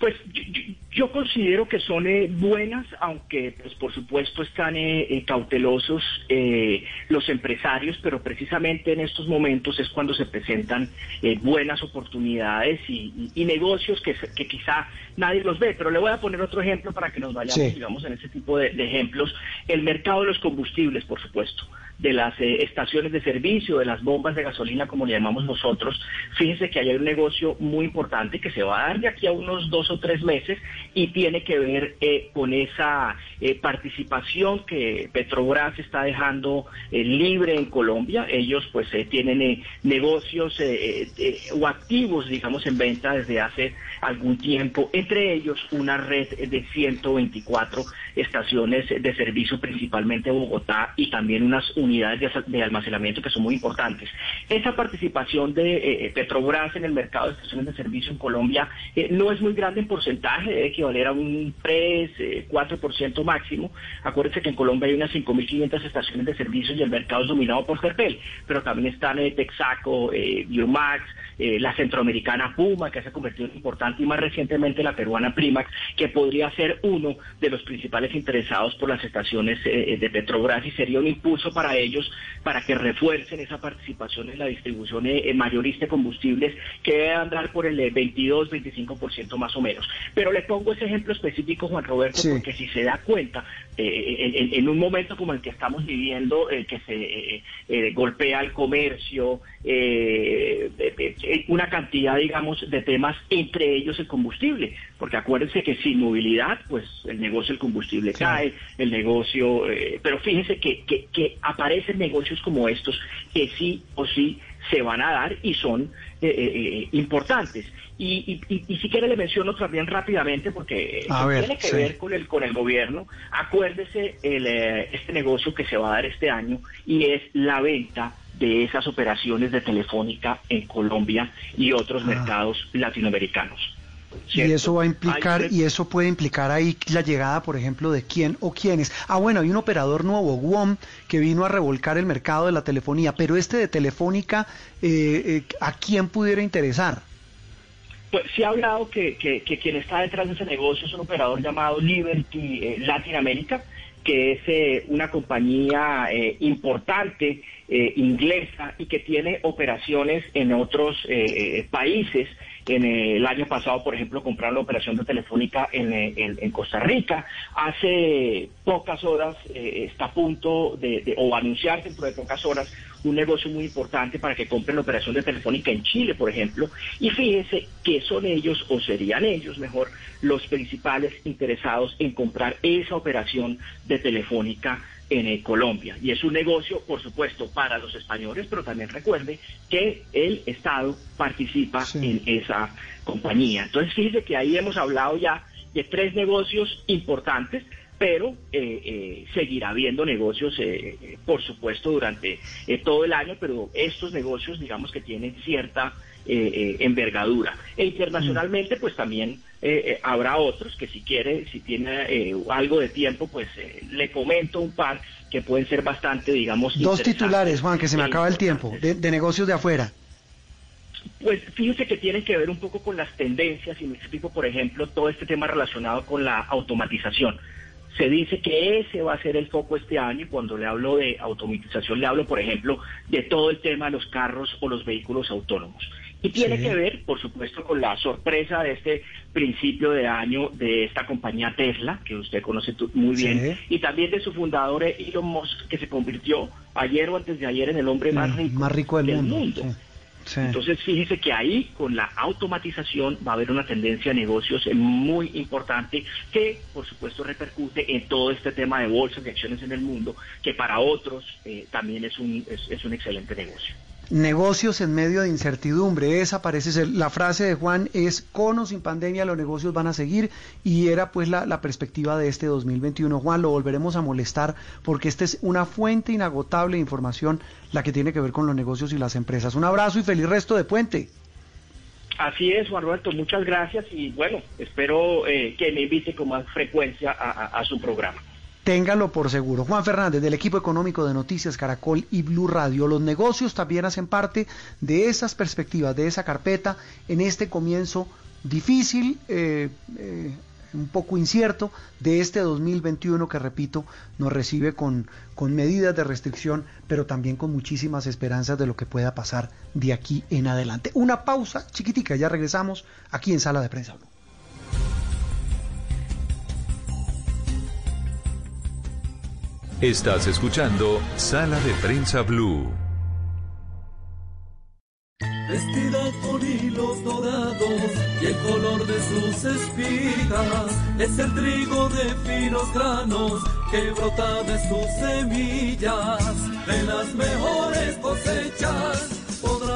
Pues yo, considero que son eh, buenas, aunque pues por supuesto están eh, eh, cautelosos los empresarios, pero precisamente en estos momentos es cuando se presentan buenas oportunidades y, negocios que, quizá nadie los ve. Pero le voy a poner otro ejemplo para que nos vayamos, digamos, en ese tipo de ejemplos. El mercado de los combustibles, por supuesto de las eh, estaciones de servicio, de las bombas de gasolina, como le llamamos nosotros, fíjense que hay un negocio muy importante que se va a dar de aquí a unos dos o tres meses y tiene que ver eh, con esa eh, participación que Petrobras está dejando libre en Colombia. Ellos pues tienen negocios o activos, digamos, en venta desde hace algún tiempo, entre ellos una red de 124 estaciones de servicio, principalmente Bogotá, y también unas unidades de, almacenamiento que son muy importantes. Esa participación de eh, eh, Petrobras en el mercado de estaciones de servicio en Colombia eh, no es muy grande en porcentaje, debe equivaler a un 3, 4% máximo. Acuérdense que en Colombia hay unas 5.500 estaciones de servicio y el mercado es dominado por Terpel, pero también están Texaco, Biomax, la centroamericana Puma, que se ha convertido en importante, y más recientemente la peruana Primax, que podría ser uno de los principales interesados por las estaciones de Petrobras y sería un impulso para ellos para que refuercen esa participación en la distribución eh, mayorista de combustibles que debe andar por el 22-25% más o menos. Pero le pongo ese ejemplo específico, Juan Roberto, porque si se da cuenta, eh, en, un momento como el que estamos viviendo, que se golpea el comercio, una cantidad, digamos, de temas, entre ellos el combustible, porque acuérdense que sin movilidad, pues el negocio del combustible cae, el negocio, pero fíjense que, que, que aparecen negocios como estos que sí o sí se van a dar y son eh, eh, eh, importantes. Y, si quiere le menciono también rápidamente porque tiene que ver con el con el gobierno. Acuérdese el, este negocio que se va a dar este año y es la venta de esas operaciones de Telefónica en Colombia y otros ah. mercados latinoamericanos. Y eso va a implicar, y eso puede implicar ahí la llegada, por ejemplo, de quién o quiénes. Ah, bueno, hay un operador nuevo, WOM, que vino a revolcar el mercado de la telefonía, pero este de Telefónica, eh, eh, ¿a quién pudiera interesar? Pues se ha hablado que, que, quien está detrás de ese negocio es un operador llamado Liberty eh, Latin America, que es una compañía importante inglesa y que tiene operaciones en otros países en el año pasado, por ejemplo, compraron la operación de Telefónica en, Costa Rica. Hace pocas horas está a punto de, o anunciar dentro de pocas horas un negocio muy importante para que compren la operación de Telefónica en Chile, por ejemplo. Y fíjese que son ellos, o serían ellos mejor, los principales interesados en comprar esa operación de Telefónica en eh, Colombia. Y es un negocio, por supuesto, para los españoles, pero también recuerde que el Estado participa en esa compañía. Entonces, fíjese que ahí hemos hablado ya de tres negocios importantes, pero eh, eh, seguirá habiendo negocios, por supuesto, durante todo el año, pero estos negocios, digamos que tienen cierta envergadura. E internacionalmente, pues también eh, eh, habrá otros que si quiere, si tiene eh, algo de tiempo, pues le comento un par que pueden ser bastante, digamos, Dos titulares, Juan, que se me acaba el tiempo, de, negocios de afuera. Pues fíjese que tienen que ver un poco con las tendencias y me explico, por ejemplo, todo este tema relacionado con la automatización. Se dice que ese va a ser el foco este año y cuando le hablo de automatización le hablo, por ejemplo, de todo el tema de los carros o los vehículos autónomos. Y tiene que ver, por supuesto, con la sorpresa de este principio de año de esta compañía Tesla, que usted conoce muy bien, y también de su fundador Elon Musk, que se convirtió ayer o antes de ayer en el hombre más rico, del, mundo. Entonces, fíjese que ahí, con la automatización, va a haber una tendencia de negocios muy importante que, por supuesto, repercute en todo este tema de bolsas de acciones en el mundo, que para otros eh, también es un, es un excelente negocio negocios en medio de incertidumbre. Esa parece ser la frase de Juan es con o sin pandemia los negocios van a seguir y era pues la, la, perspectiva de este 2021. Juan, lo volveremos a molestar porque esta es una fuente inagotable de información la que tiene que ver con los negocios y las empresas. Un abrazo y feliz resto de puente. Así es, Juan Roberto, muchas gracias y bueno, espero eh, que me invite con más frecuencia a su programa. Téngalo por seguro. Juan Fernández, del equipo económico de Noticias Caracol y Blue Radio. Los negocios también hacen parte de esas perspectivas, de esa carpeta, en este comienzo difícil, eh, eh, un poco incierto, de este 2021 que, repito, nos recibe con, con medidas de restricción, pero también con muchísimas esperanzas de lo que pueda pasar de aquí en adelante. Una pausa chiquitica, ya regresamos aquí en Sala de Prensa Blue. Estás escuchando Sala de Prensa Blue. Vestida con hilos dorados y el color de sus espigas es el trigo de finos granos que brota de sus semillas. De las mejores cosechas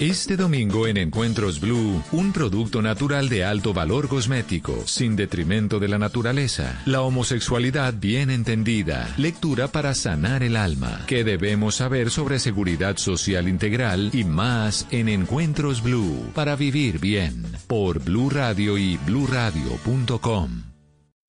Este domingo en Encuentros Blue, un producto natural de alto valor cosmético, sin detrimento de la naturaleza. La homosexualidad bien entendida. Lectura para sanar el alma. ¿Qué debemos saber sobre seguridad social integral y más en Encuentros Blue para vivir bien? Por Blue Radio y bluradio.com.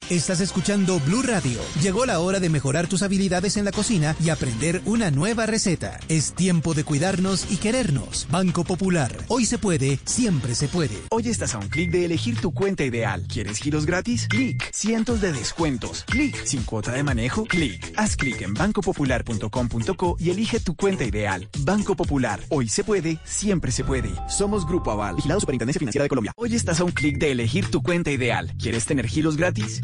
Estás escuchando Blue Radio. Llegó la hora de mejorar tus habilidades en la cocina y aprender una nueva receta. Es tiempo de cuidarnos y querernos. Banco Popular. Hoy se puede, siempre se puede. Hoy estás a un clic de elegir tu cuenta ideal. ¿Quieres giros gratis? Clic. Cientos de descuentos. Clic. Sin cuota de manejo. Clic. Haz clic en bancopopular.com.co y elige tu cuenta ideal. Banco Popular. Hoy se puede, siempre se puede. Somos Grupo Aval. Vigilado Superintendencia Financiera de Colombia. Hoy estás a un clic de elegir tu cuenta ideal. ¿Quieres tener giros gratis?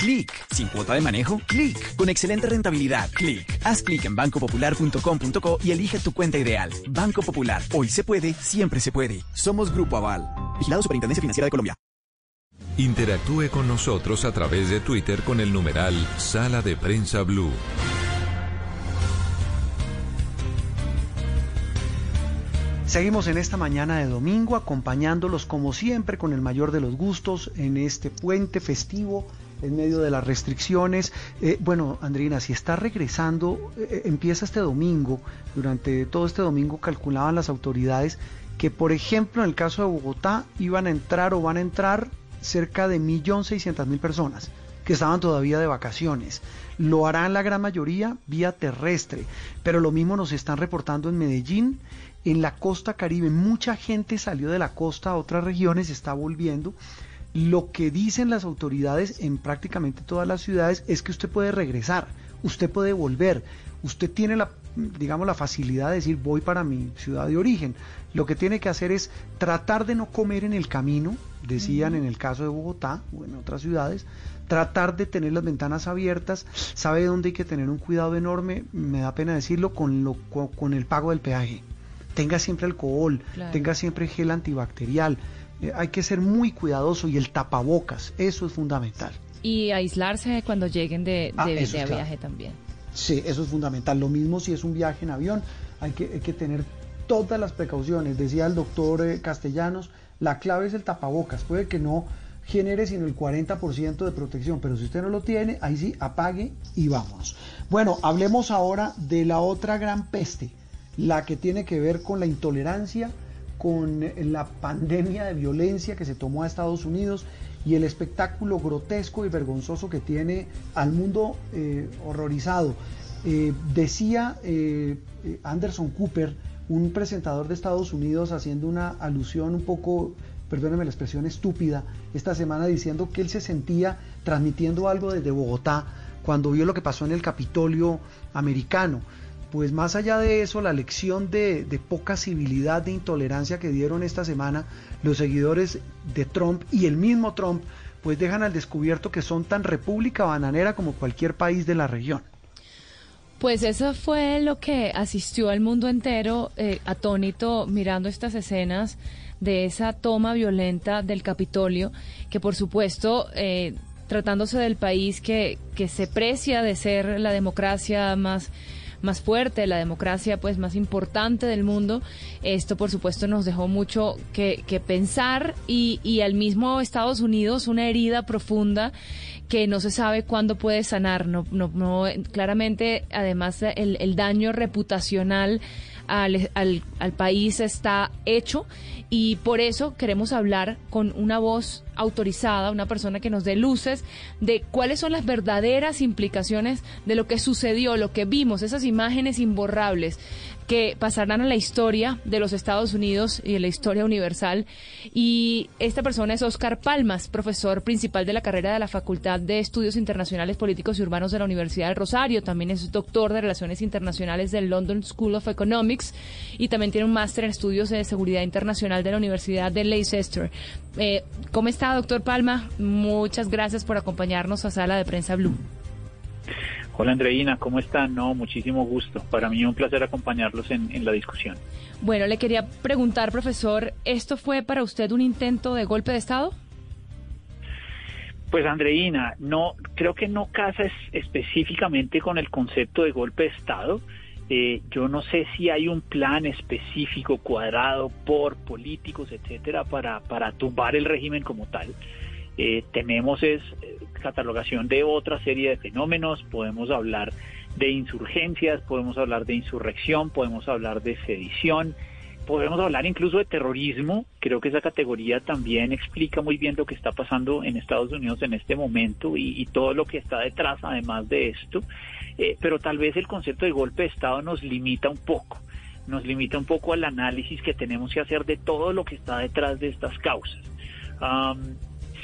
Sin cuota de manejo, clic. Con excelente rentabilidad, clic. Haz clic en bancopopular.com.co y elige tu cuenta ideal. Banco Popular. Hoy se puede, siempre se puede. Somos Grupo Aval. Vigilado Superintendencia Financiera de Colombia. Interactúe con nosotros a través de Twitter con el numeral Sala de Prensa Blue. Seguimos en esta mañana de domingo acompañándolos como siempre con el mayor de los gustos en este puente festivo en medio de las restricciones. Eh, bueno, Andrina, si está regresando, eh, eh, empieza este domingo, durante todo este domingo calculaban las autoridades que, por ejemplo, en el caso de Bogotá, iban a entrar o van a entrar cerca de 1.600.000 personas que estaban todavía de vacaciones. Lo harán la gran mayoría vía terrestre, pero lo mismo nos están reportando en Medellín en la costa caribe. Mucha gente salió de la costa a otras regiones, está volviendo. Lo que dicen las autoridades en prácticamente todas las ciudades es que usted puede regresar, usted puede volver, usted tiene la, digamos, la facilidad de decir voy para mi ciudad de origen. Lo que tiene que hacer es tratar de no comer en el camino, decían en el caso de Bogotá o en otras ciudades, tratar de tener las ventanas abiertas, sabe dónde hay que tener un cuidado enorme, me da pena decirlo, con, lo, con, el pago del peaje. Tenga siempre alcohol, tenga siempre gel antibacterial, hay que ser muy cuidadoso y el tapabocas, eso es fundamental. Y aislarse cuando lleguen de, Ah, de, viaje también. Sí, eso es fundamental. Lo mismo si es un viaje en avión, hay que, hay que tener todas las precauciones. Decía el doctor eh, Castellanos, la clave es el tapabocas. Puede que no genere sino el 40% de protección, pero si usted no lo tiene, ahí sí, apague y vámonos. Bueno, hablemos ahora de la otra gran peste, la que tiene que ver con la intolerancia, con eh, la pandemia de violencia que se tomó a Estados Unidos y el espectáculo grotesco y vergonzoso que tiene al mundo eh, horrorizado. Eh, decía Anderson Cooper, un presentador de Estados Unidos, haciendo una alusión un poco, perdóneme la expresión estúpida, esta semana diciendo que él se sentía transmitiendo algo desde Bogotá cuando vio lo que pasó en el Capitolio americano. Pues más allá de eso, la lección de, poca civilidad, de intolerancia que dieron esta semana los seguidores de Trump y el mismo Trump, pues dejan al descubierto que son tan república bananera como cualquier país de la región. Pues eso fue lo que asistió al mundo entero eh, atónito mirando estas escenas de esa toma violenta del Capitolio, que por supuesto, eh, tratándose del país que se precia de ser la democracia más más fuerte, la democracia pues más importante del mundo. Esto por supuesto nos dejó mucho que, que pensar y, y al mismo Estados Unidos una herida profunda que no se sabe cuándo puede sanar. No, no, no, claramente, además, el, el daño reputacional al, al, país está hecho y por eso queremos hablar con una voz autorizada, una persona que nos dé luces de cuáles son las verdaderas implicaciones de lo que sucedió, lo que vimos, esas imágenes imborrables que pasarán a la historia de los Estados Unidos y de la historia universal. Y esta persona es Oscar Palmas, profesor principal de la carrera de la Facultad de Estudios Internacionales Políticos y Urbanos de la Universidad de Rosario. También es doctor de Relaciones Internacionales del London School of Economics y también tiene un máster en estudios de seguridad internacional de la Universidad de Leicester. Eh, ¿Cómo está, doctor Palma? Muchas gracias por acompañarnos a Sala de Prensa Blue. Hola Andreina, ¿cómo están? No, muchísimo gusto. Para mí un placer acompañarlos en, en, la discusión. Bueno, le quería preguntar, profesor, ¿esto fue para usted un intento de golpe de Estado? Pues Andreina, no, creo que no casa es, específicamente con el concepto de golpe de Estado. Eh, yo no sé si hay un plan específico cuadrado por políticos, etcétera, para, para tumbar el régimen como tal. Eh, tenemos es eh, catalogación de otra serie de fenómenos, podemos hablar de insurgencias, podemos hablar de insurrección, podemos hablar de sedición, podemos hablar incluso de terrorismo. Creo que esa categoría también explica muy bien lo que está pasando en Estados Unidos en este momento y, todo lo que está detrás además de esto. Eh, pero tal vez el concepto de golpe de Estado nos limita un poco, nos limita un poco al análisis que tenemos que hacer de todo lo que está detrás de estas causas.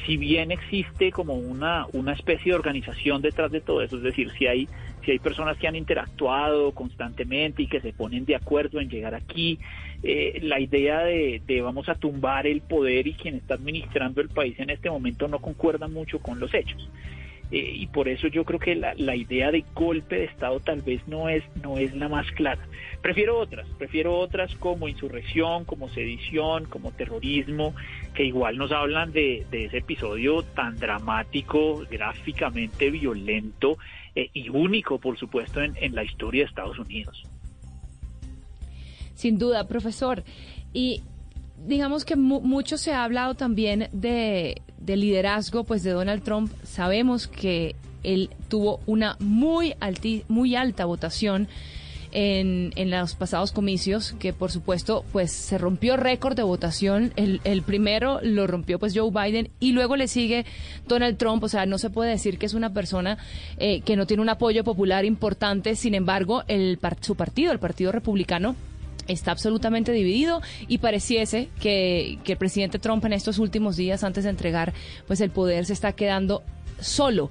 Si bien existe como una, una especie de organización detrás de todo eso, es decir, si hay, si hay personas que han interactuado constantemente y que se ponen de acuerdo en llegar aquí, eh, la idea de, de, vamos a tumbar el poder y quien está administrando el país en este momento no concuerda mucho con los hechos. Eh, y por eso yo creo que la, la, idea de golpe de Estado tal vez no es, no es la más clara. Prefiero otras, prefiero otras como insurrección, como sedición, como terrorismo, que igual nos hablan de, de ese episodio tan dramático, gráficamente violento eh, y único, por supuesto, en, en la historia de Estados Unidos. Sin duda, profesor. Y digamos que mu mucho se ha hablado también de, de, liderazgo pues de Donald Trump. Sabemos que él tuvo una muy, alti muy alta votación en, en, los pasados comicios, que por supuesto pues se rompió récord de votación. El, el, primero lo rompió pues Joe Biden y luego le sigue Donald Trump. O sea, no se puede decir que es una persona eh, que no tiene un apoyo popular importante. Sin embargo, el, su partido, el Partido Republicano, está absolutamente dividido y pareciese que, que el presidente Trump en estos últimos días, antes de entregar pues el poder, se está quedando solo.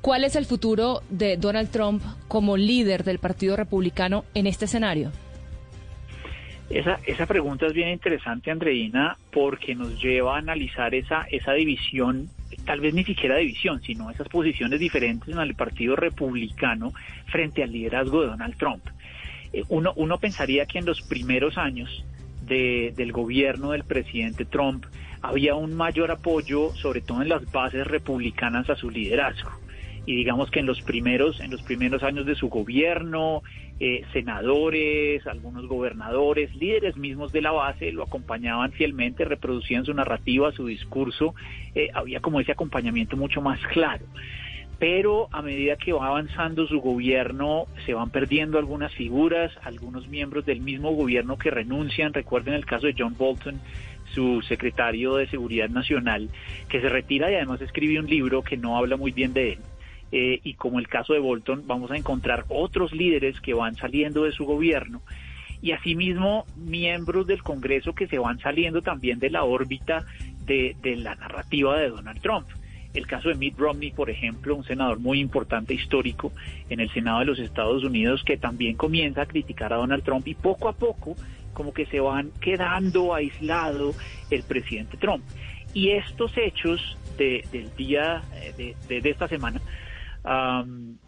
¿Cuál es el futuro de Donald Trump como líder del Partido Republicano en este escenario? Esa, esa pregunta es bien interesante, Andreina, porque nos lleva a analizar esa, esa división, tal vez ni siquiera división, sino esas posiciones diferentes en el Partido Republicano frente al liderazgo de Donald Trump. Eh, uno, uno pensaría que en los primeros años de, del gobierno del presidente Trump había un mayor apoyo, sobre todo en las bases republicanas, a su liderazgo. Y digamos que en los primeros en los primeros años de su gobierno eh, senadores algunos gobernadores líderes mismos de la base lo acompañaban fielmente reproducían su narrativa su discurso eh, había como ese acompañamiento mucho más claro pero a medida que va avanzando su gobierno se van perdiendo algunas figuras, algunos miembros del mismo gobierno que renuncian, recuerden el caso de John Bolton, su secretario de Seguridad Nacional, que se retira y además escribe un libro que no habla muy bien de él. Eh, y como el caso de Bolton, vamos a encontrar otros líderes que van saliendo de su gobierno y asimismo miembros del Congreso que se van saliendo también de la órbita de, de la narrativa de Donald Trump. El caso de Mitt Romney, por ejemplo, un senador muy importante histórico en el Senado de los Estados Unidos que también comienza a criticar a Donald Trump y poco a poco como que se van quedando aislado el presidente Trump. Y estos hechos de, del día eh, de, de esta semana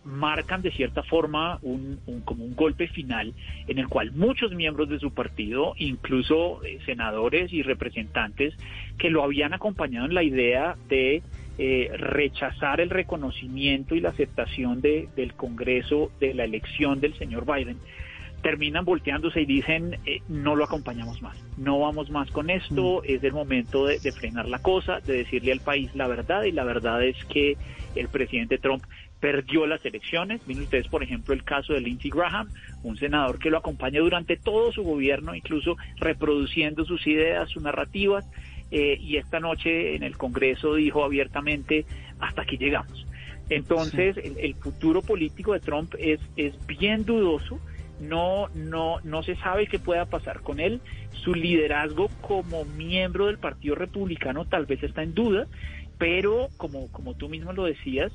marcan de cierta forma un, como un golpe final en el cual muchos miembros de su partido, incluso eh, senadores y representantes que lo habían acompañado en la idea de eh, rechazar el reconocimiento y la aceptación de, del Congreso de la elección del señor Biden, terminan volteándose y dicen eh, no lo acompañamos más, no vamos más con esto, mm. es el momento de, de, frenar la cosa, de decirle al país la verdad y la verdad es que el presidente Trump perdió las elecciones. Miren ustedes, por ejemplo, el caso de Lindsey Graham, un senador que lo acompaña durante todo su gobierno, incluso reproduciendo sus ideas, sus narrativas, eh, y esta noche en el Congreso dijo abiertamente, hasta aquí llegamos. Entonces, el, el, futuro político de Trump es, es bien dudoso. No, no, no se sabe qué pueda pasar con él. Su liderazgo como miembro del Partido Republicano tal vez está en duda, pero como, como tú mismo lo decías,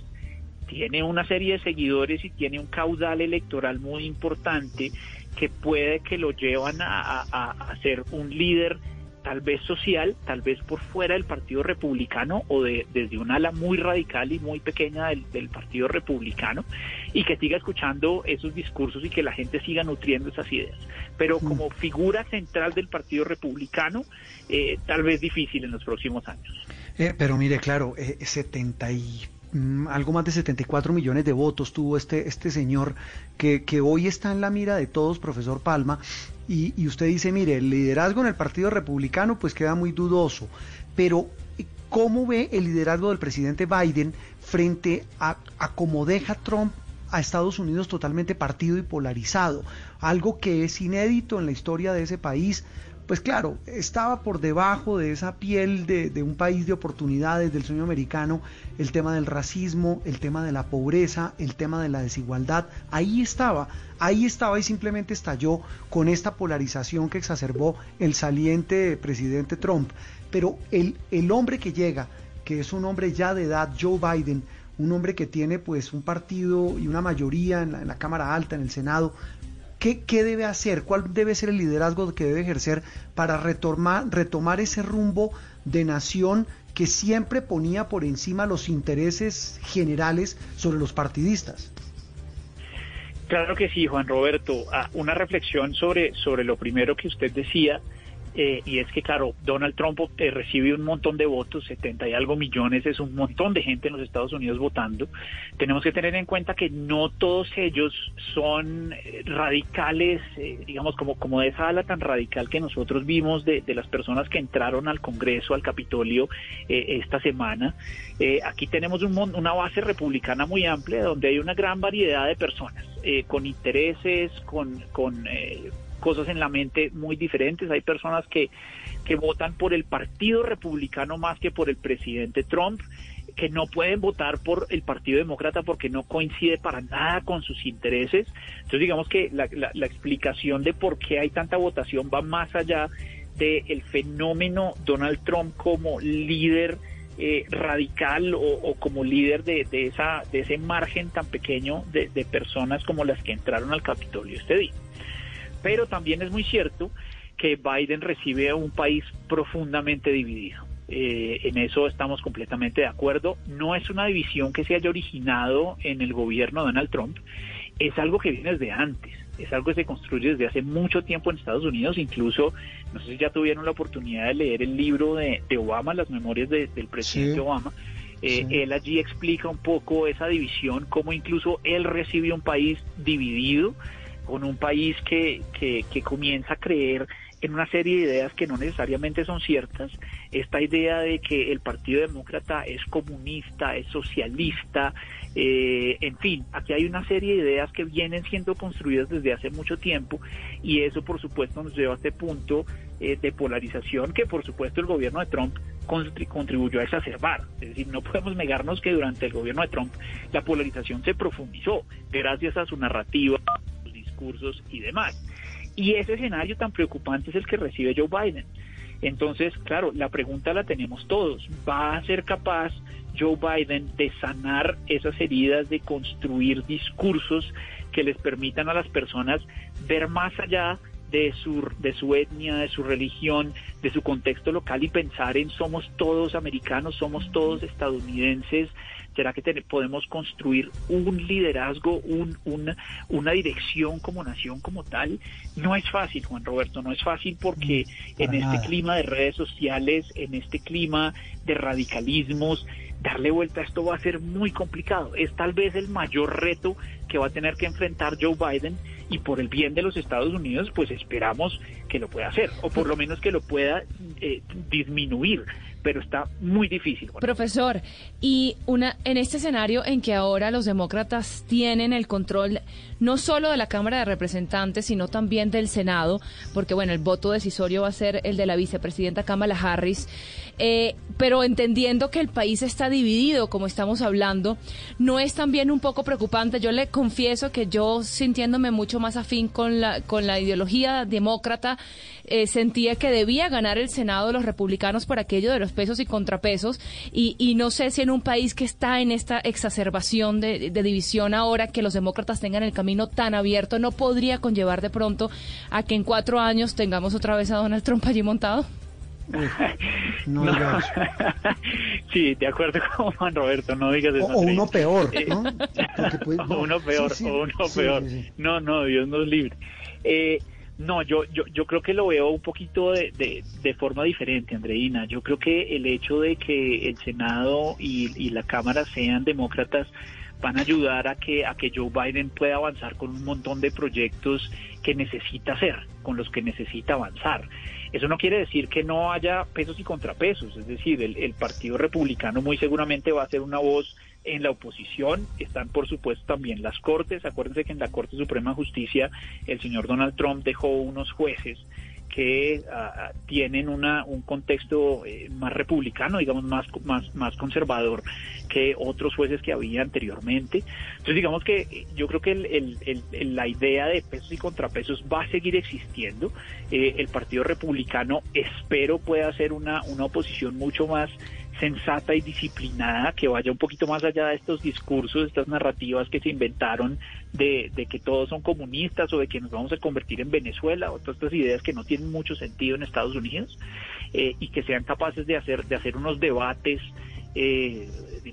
tiene una serie de seguidores y tiene un caudal electoral muy importante que puede que lo llevan a, a, ser un líder tal vez social, tal vez por fuera del Partido Republicano o de, desde un ala muy radical y muy pequeña del, del, Partido Republicano y que siga escuchando esos discursos y que la gente siga nutriendo esas ideas. Pero como figura central del Partido Republicano, eh, tal vez difícil en los próximos años. Eh, pero mire, claro, eh, 70 y Mm, algo más de 74 millones de votos tuvo este, este señor que, que hoy está en la mira de todos, profesor Palma, y, y, usted dice, mire, el liderazgo en el Partido Republicano pues queda muy dudoso, pero ¿cómo ve el liderazgo del presidente Biden frente a, a cómo deja Trump a Estados Unidos totalmente partido y polarizado? Algo que es inédito en la historia de ese país, pues claro, estaba por debajo de esa piel de, un país de oportunidades del sueño americano, el tema del racismo, el tema de la pobreza, el tema de la desigualdad, ahí estaba, ahí estaba y simplemente estalló con esta polarización que exacerbó el saliente presidente Trump. Pero el, el hombre que llega, que es un hombre ya de edad, Joe Biden, un hombre que tiene pues un partido y una mayoría en la, en la Cámara Alta, en el Senado, ¿Qué, ¿Qué, debe hacer? ¿Cuál debe ser el liderazgo que debe ejercer para retomar, retomar ese rumbo de nación que siempre ponía por encima los intereses generales sobre los partidistas? Claro que sí, Juan Roberto. Ah, una reflexión sobre, sobre lo primero que usted decía eh, y es que, claro, Donald Trump eh, recibe un montón de votos, 70 y algo millones, es un montón de gente en los Estados Unidos votando. Tenemos que tener en cuenta que no todos ellos son eh, radicales, eh, digamos, como, como de esa ala tan radical que nosotros vimos de, de las personas que entraron al Congreso, al Capitolio eh, esta semana. aquí tenemos un, una base republicana muy amplia donde hay una gran variedad de personas con intereses, con... con cosas en la mente muy diferentes. Hay personas que, que votan por el Partido Republicano más que por el presidente Trump que no pueden votar por el Partido Demócrata porque no coincide para nada con sus intereses. Entonces digamos que la, la explicación de por qué hay tanta votación va más allá del fenómeno Donald Trump como líder eh, radical o, como líder de, de, esa, de ese margen tan pequeño de, de, personas como las que entraron al Capitolio este día. Pero también es muy cierto que Biden recibe a un país profundamente dividido. Eh, en eso estamos completamente de acuerdo. No es una división que se haya originado en el gobierno de Donald Trump, es algo que viene desde antes. Es algo que se construye desde hace mucho tiempo en Estados Unidos, incluso, no sé si ya tuvieron la oportunidad de leer el libro de, Obama, las memorias del presidente Obama, eh, él allí explica un poco esa división, cómo incluso él recibe un país dividido, con un país que, que, comienza a creer en una serie de ideas que no necesariamente son ciertas. Esta idea de que el Partido Demócrata es comunista, es socialista, eh, en fin, aquí hay una serie de ideas que vienen siendo construidas desde hace mucho tiempo y eso por supuesto nos lleva a este punto eh, de polarización que por supuesto el gobierno de Trump contribuyó a exacerbar. Es decir, no podemos negarnos que durante el gobierno de Trump la polarización se profundizó gracias a su narrativa, y demás. Y ese escenario tan preocupante es el que recibe Joe Biden. Entonces, claro, la pregunta la tenemos todos. ¿Va a ser capaz Joe Biden de sanar esas heridas, de construir discursos que les permitan a las personas ver más allá de su, de su etnia, de su religión, de su contexto local y pensar en somos todos americanos, somos todos estadounidenses, ¿Será que podemos construir un liderazgo, un, una dirección como nación como tal? No es fácil, Juan Roberto, no es fácil porque mm, en este clima de redes sociales, en este clima de radicalismos, darle vuelta a esto va a ser muy complicado. Es tal vez el mayor reto que va a tener que enfrentar Joe Biden y por el bien de los Estados Unidos, pues esperamos que lo pueda hacer, o por lo menos que lo pueda eh, disminuir pero está muy difícil. Profesor, y una en este escenario en que ahora los demócratas tienen el control no solo de la Cámara de Representantes, sino también del Senado, porque bueno, el voto decisorio va a ser el de la vicepresidenta Kamala Harris, eh, pero entendiendo que el país está dividido, como estamos hablando, ¿no es también un poco preocupante? Yo le confieso que yo, sintiéndome mucho más afín con la, con la ideología demócrata, eh, sentía que debía ganar el Senado los republicanos por aquello de los pesos y contrapesos y, y no sé si en un país que está en esta exacerbación de, división ahora que los demócratas tengan el camino tan abierto no podría conllevar de pronto a que en cuatro años tengamos otra vez a Donald Trump allí montado. no, sí, de acuerdo con Juan Roberto, no digas eso. O, uno peor, ¿no? o uno peor, o uno peor. No, no, Dios nos libre. Eh, no, yo, yo, yo creo que lo veo un poquito de, de, forma diferente, Andreina. Yo creo que el hecho de que el Senado y, y la Cámara sean demócratas van a ayudar a que, a que Joe Biden pueda avanzar con un montón de proyectos que necesita hacer, con los que necesita avanzar. Eso no quiere decir que no haya pesos y contrapesos, es decir, el, el Partido Republicano muy seguramente va a ser una voz en la oposición están, por supuesto, también las Cortes. Acuérdense que en la Corte Suprema de Justicia el señor Donald Trump dejó unos jueces que ah, tienen una, un contexto eh, más republicano, digamos, más, más, más conservador que otros jueces que había anteriormente. Entonces, digamos que eh, yo creo que el, la idea de pesos y contrapesos va a seguir existiendo. Eh, el Partido Republicano espero pueda ser una, una oposición mucho más sensata y disciplinada que vaya un poquito más allá de estos discursos, estas narrativas que se inventaron de, que todos son comunistas o de que nos vamos a convertir en Venezuela o todas estas ideas que no tienen mucho sentido en Estados Unidos eh, y que sean capaces de hacer, de hacer unos debates eh,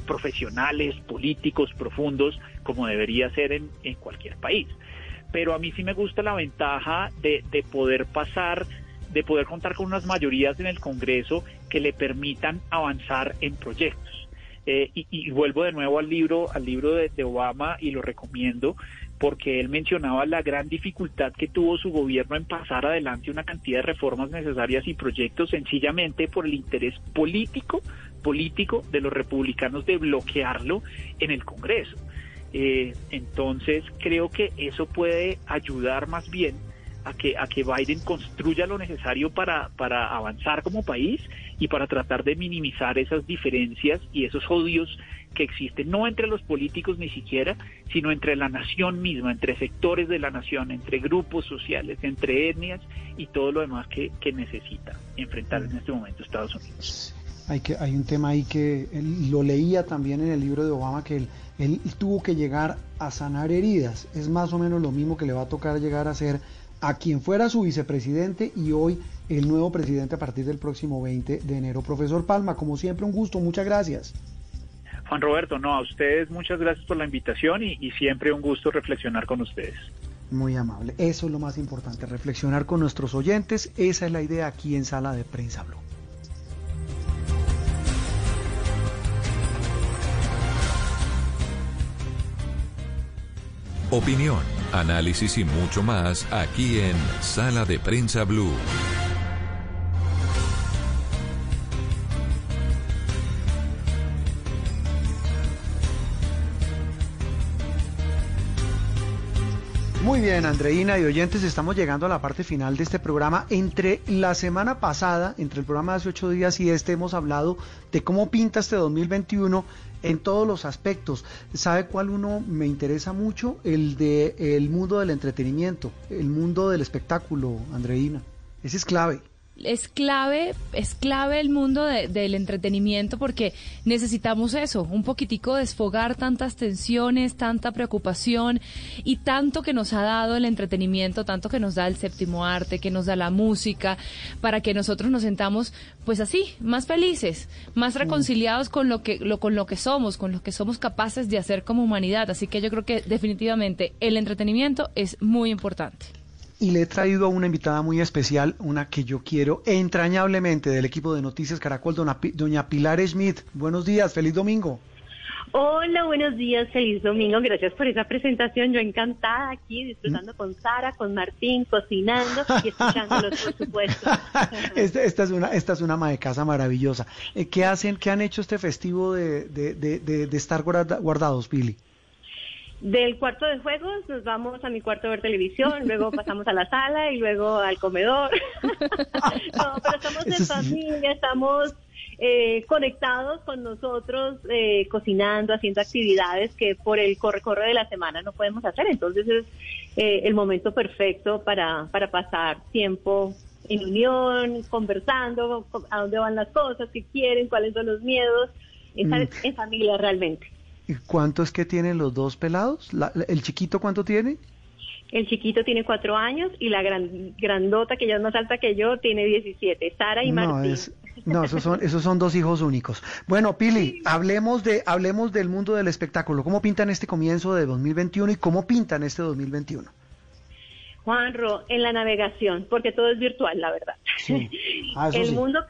profesionales, políticos, profundos, como debería ser en, en cualquier país. Pero a mí sí me gusta la ventaja de, de poder pasar de poder contar con unas mayorías en el Congreso que le permitan avanzar en proyectos. Eh, y, vuelvo de nuevo al libro, al libro de, Obama y lo recomiendo porque él mencionaba la gran dificultad que tuvo su gobierno en pasar adelante una cantidad de reformas necesarias y proyectos sencillamente por el interés político, político de los republicanos de bloquearlo en el Congreso. Eh, entonces creo que eso puede ayudar más bien a que, a que Biden construya lo necesario para, para avanzar como país y para tratar de minimizar esas diferencias y esos odios que existen, no entre los políticos ni siquiera, sino entre la nación misma, entre sectores de la nación, entre grupos sociales, entre etnias y todo lo demás que, que necesita enfrentar en este momento Estados Unidos. Hay, que, hay un tema ahí que lo leía también en el libro de Obama, que él, él tuvo que llegar a sanar heridas. Es más o menos lo mismo que le va a tocar llegar a ser a quien fuera su vicepresidente y hoy el nuevo presidente a partir del próximo 20 de enero. Profesor Palma, como siempre, un gusto, muchas gracias. Juan Roberto, no, a ustedes muchas gracias por la invitación y, y siempre un gusto reflexionar con ustedes. Muy amable, eso es lo más importante, reflexionar con nuestros oyentes, esa es la idea aquí en Sala de Prensa Blue. Opinión, análisis y mucho más aquí en Sala de Prensa Blue. Bien, Andreina y oyentes, estamos llegando a la parte final de este programa. Entre la semana pasada, entre el programa de hace ocho días y este, hemos hablado de cómo pinta este 2021 en todos los aspectos. ¿Sabe cuál uno me interesa mucho? El de el mundo del entretenimiento, el mundo del espectáculo, Andreina. Ese es clave es clave, es clave el mundo del entretenimiento porque necesitamos eso, un poquitico desfogar tantas tensiones, tanta preocupación y tanto que nos ha dado el entretenimiento, tanto que nos da el séptimo arte, que nos da la música, para que nosotros nos sentamos pues así, más felices, más reconciliados con lo que lo, con lo que somos, con lo que somos capaces de hacer como humanidad. Así que yo creo que definitivamente el entretenimiento es muy importante y le he traído a una invitada muy especial, una que yo quiero entrañablemente del equipo de Noticias Caracol, doña Pilar Schmidt. Buenos días, feliz domingo. Hola, buenos días, feliz domingo. Gracias por esa presentación. Yo encantada aquí, disfrutando con Sara, con Martín, cocinando y escuchándolos, por supuesto. esta, es una, esta es una ama de casa maravillosa. Eh, ¿Qué hacen, qué han hecho este festivo de, de, de, de estar guardados, Pili? Del cuarto de juegos nos vamos a mi cuarto a ver televisión, luego pasamos a la sala y luego al comedor. no, pero estamos en familia, estamos eh, conectados con nosotros, eh, cocinando, haciendo actividades que por el corre-corre de la semana no podemos hacer. Entonces es eh, el momento perfecto para, para pasar tiempo en unión, conversando, a dónde van las cosas, qué quieren, cuáles son los miedos, estar mm. en familia realmente. ¿Cuánto es que tienen los dos pelados? ¿El chiquito cuánto tiene? El chiquito tiene cuatro años y la gran, grandota, que ya es más alta que yo, tiene 17, Sara y no, Martín. no, esos son, esos son dos hijos únicos. Bueno, Pili, hablemos, de, hablemos del mundo del espectáculo. ¿Cómo pintan este comienzo de 2021 y cómo pintan este 2021? Juanro, en la navegación, porque todo es virtual, la verdad. Ah, el, Mundo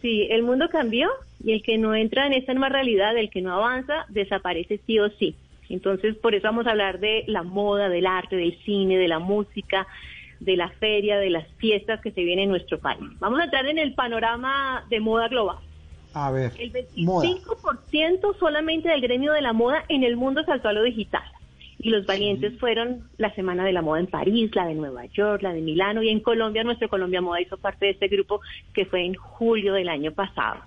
sí, el mundo cambió y el que no entra en esta nueva realidad, el que no avanza, desaparece sí o sí. Entonces, por eso vamos a hablar de la moda, del arte, del cine, de la música, de la feria, de las fiestas que se vienen en nuestro país. Vamos a entrar en el panorama de moda global. A ver, el 25% solamente del gremio de la moda en el mundo saltó a lo digital. Y los valientes fueron la Semana de la Moda en París, la de Nueva York, la de Milano y en Colombia, nuestro Colombia Moda hizo parte de este grupo que fue en julio del año pasado.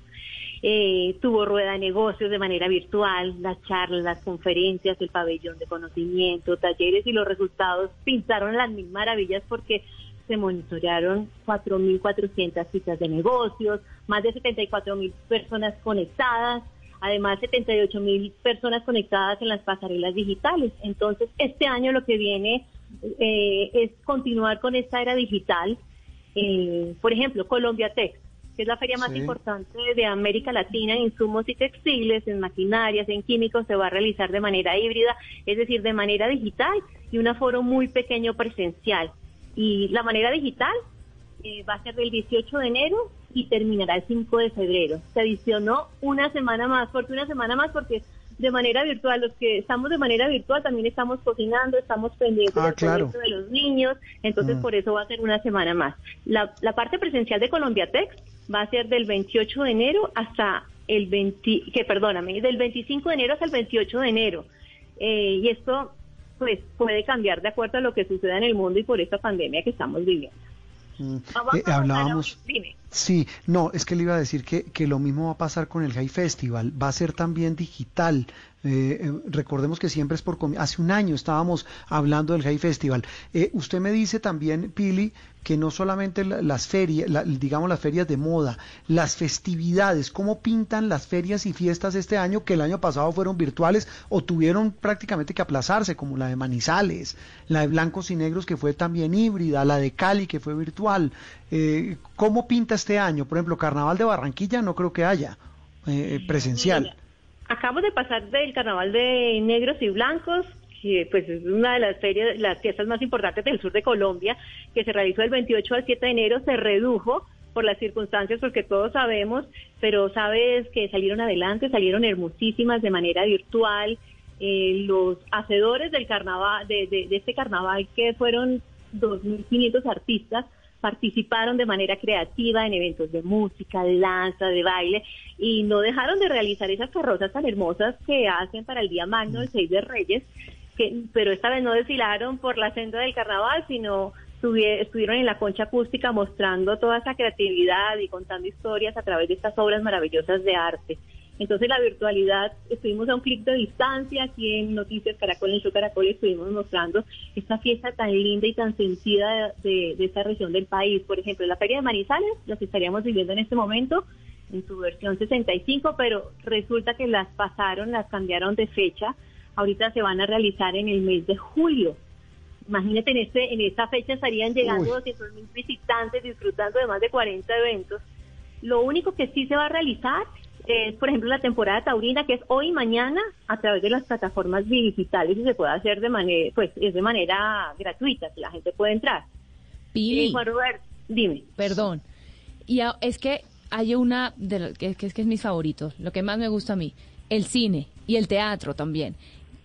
Eh, tuvo rueda de negocios de manera virtual, las charlas, las conferencias, el pabellón de conocimiento, talleres y los resultados pintaron las mil maravillas porque se monitorearon 4.400 citas de negocios, más de 74.000 personas conectadas, además 78 mil personas conectadas en las pasarelas digitales. Entonces, este año lo que viene eh, es continuar con esta era digital. Eh, por ejemplo, Colombia Tech, que es la feria más importante de América Latina en insumos y textiles, en maquinarias, en químicos, se va a realizar de manera híbrida, es decir, de manera digital y un aforo muy pequeño presencial. Y la manera digital eh, va a ser del 18 de enero y terminará el 5 de febrero. Se adicionó una semana más, porque una semana más porque de manera virtual, los que estamos de manera virtual también estamos cocinando, estamos pendientes ah, de los niños, entonces ah. por eso va a ser una semana más. La, la parte presencial de Colombia Tech va a ser del 28 de enero hasta el 20, que perdóname, del 25 de enero hasta el 28 de enero. Eh, y esto pues puede cambiar de acuerdo a lo que suceda en el mundo y por esta pandemia que estamos viviendo. Mm, eh, hablábamos. Sí, no, es que le iba a decir que, que lo mismo va a pasar con el High Festival. Va a ser también digital. Eh, eh, recordemos que siempre es por... Hace un año estábamos hablando del High Festival. Eh, usted me dice también, Pili, que no solamente las ferias, digamos las ferias de moda, las festividades, ¿cómo pintan las ferias y fiestas este año que el año pasado fueron virtuales o tuvieron prácticamente que aplazarse, como la de Manizales, la de Blancos y Negros que fue también híbrida, la de Cali que fue virtual? ¿Cómo pinta este año? Por ejemplo, Carnaval de Barranquilla no creo que haya presencial acabamos de pasar del carnaval de negros y blancos, que pues es una de las ferias, las fiestas más importantes del sur de Colombia, que se realizó el 28 al 7 de enero, se redujo por las circunstancias, porque todos sabemos, pero sabes que salieron adelante, salieron hermosísimas de manera virtual. Eh, los hacedores del carnaval, de, de este carnaval, que fueron 2.500 artistas, participaron de manera creativa en eventos de música, de danza, de baile y no dejaron de realizar esas carrozas tan hermosas que hacen para el Día Magno, el 6 de Reyes, que, pero esta vez no desfilaron por la senda del carnaval, sino estuvieron en la concha acústica mostrando toda esa creatividad y contando historias a través de estas obras maravillosas de arte. Entonces la virtualidad, estuvimos a un clic de distancia, aquí en Noticias Caracol, en Show Caracol, estuvimos mostrando esta fiesta tan linda y tan sentida de, esta región del país. Por ejemplo, la Feria de Manizales, las estaríamos viviendo en este momento en su versión 65, pero resulta que las pasaron, las cambiaron de fecha. Ahorita se van a realizar en el mes de julio. Imagínate, en, este, en esta fecha estarían llegando 200 mil visitantes disfrutando de más de 40 eventos. Lo único que sí se va a realizar es, por ejemplo, la temporada taurina, que es hoy y mañana a través de las plataformas digitales y se puede hacer de manera, pues es de manera gratuita, si la gente puede entrar. Pili, eh, Juan Robert, dime. Perdón. Y es que hay una, de que, que, es que es mis favoritos, lo que más me gusta a mí, el cine y el teatro también.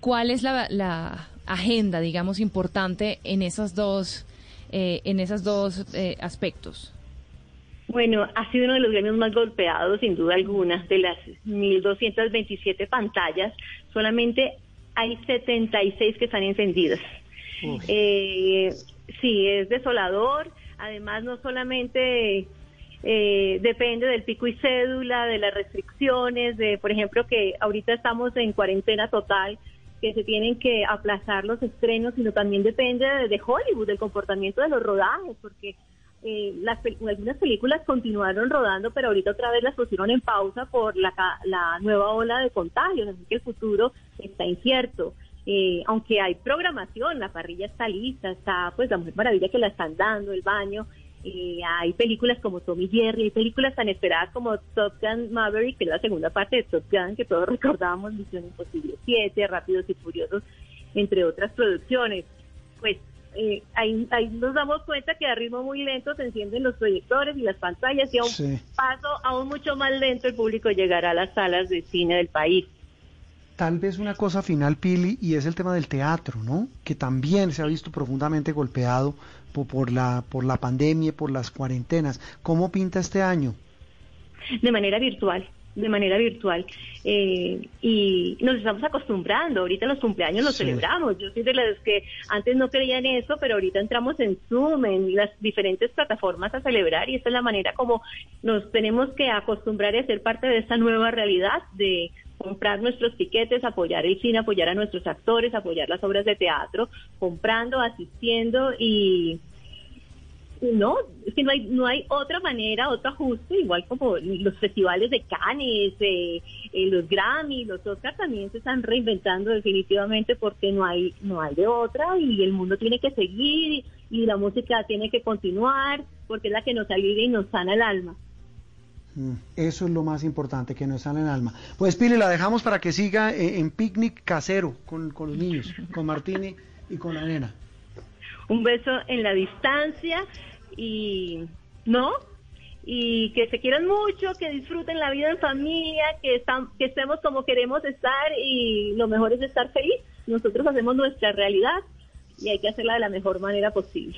¿Cuál es la, la agenda, digamos, importante en esos dos, eh, en esos dos eh, aspectos? Bueno, ha sido uno de los gremios más golpeados, sin duda alguna, de las 1.227 pantallas, solamente hay 76 que están encendidas. Eh, sí, es desolador, además no solamente eh, depende del pico y cédula, de las restricciones, de, por ejemplo, que ahorita estamos en cuarentena total, que se tienen que aplazar los estrenos, sino también depende de Hollywood, del comportamiento de los rodajes, porque eh, las algunas películas continuaron rodando, pero ahorita otra vez las pusieron en pausa por la, la nueva ola de contagios, así que el futuro está incierto. Eh, aunque hay programación, la parrilla está lista, está pues la Mujer Maravilla que la están dando, el baño, eh, hay películas como Tommy Jerry, hay películas tan esperadas como Top Gun Maverick, que es la segunda parte de Top Gun, que todos recordamos, Misión Imposible 7, Rápidos y Furiosos, entre otras producciones. Pues eh, ahí, nos damos cuenta que a ritmo muy lento se encienden los proyectores y las pantallas y a un paso aún mucho más lento el público llegará a las salas de cine del país. Tal vez una cosa final, Pili, y es el tema del teatro, ¿no? Que también se ha visto profundamente golpeado por, por la, por la pandemia, por las cuarentenas. ¿Cómo pinta este año? De manera virtual de manera virtual eh, y nos estamos acostumbrando. Ahorita los cumpleaños los celebramos. Yo soy de las que antes no creían eso, pero ahorita entramos en Zoom, en las diferentes plataformas a celebrar y esta es la manera como nos tenemos que acostumbrar a ser parte de esta nueva realidad de comprar nuestros tiquetes, apoyar el cine, apoyar a nuestros actores, apoyar las obras de teatro, comprando, asistiendo y no, es que no hay, no hay otra manera, otro ajuste, igual como los festivales de Cannes, eh, eh, los Grammy, los Oscars también se están reinventando definitivamente porque no hay, no hay de otra y el mundo tiene que seguir y, la música tiene que continuar porque es la que nos alivia y nos sana el alma. Mm, eso es lo más importante, que nos sana el alma. Pues Pile, la dejamos para que siga eh, en, picnic casero con, con los niños, con Martini y con la nena un beso en la distancia y no y que se quieran mucho, que disfruten la vida en familia, que, que estemos como queremos estar y lo mejor es estar feliz. Nosotros hacemos nuestra realidad y hay que hacerla de la mejor manera posible.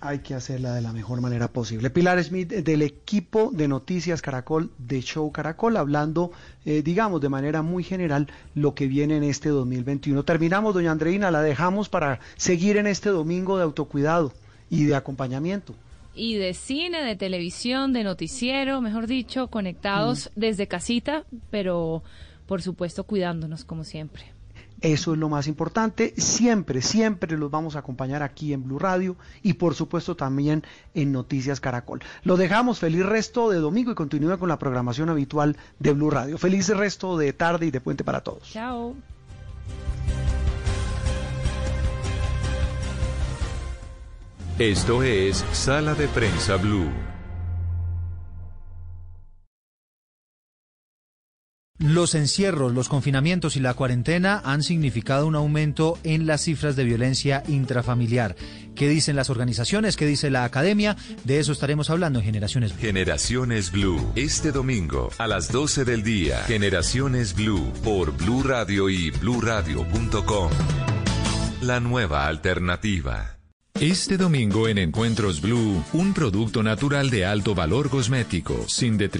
Hay que hacerla de la mejor manera posible. Pilar Smith, del equipo de Noticias Caracol, de Show Caracol, hablando, eh, digamos, de manera muy general, lo que viene en este 2021. Terminamos, doña Andreina, la dejamos para seguir en este domingo de autocuidado y de acompañamiento. Y de cine, de televisión, de noticiero, mejor dicho, conectados mm. desde casita, pero por supuesto cuidándonos como siempre. Eso es lo más importante. Siempre, siempre los vamos a acompañar aquí en Blue Radio y por supuesto también en Noticias Caracol. Lo dejamos. Feliz resto de domingo y continúe con la programación habitual de Blue Radio. Feliz resto de tarde y de puente para todos. Chao. Esto es Sala de Prensa Blue. Los encierros, los confinamientos y la cuarentena han significado un aumento en las cifras de violencia intrafamiliar. ¿Qué dicen las organizaciones? ¿Qué dice la academia? De eso estaremos hablando en Generaciones Blue. Generaciones Blue, este domingo a las 12 del día. Generaciones Blue por Blue Radio y bluradio.com. La nueva alternativa. Este domingo en Encuentros Blue, un producto natural de alto valor cosmético, sin detrimentos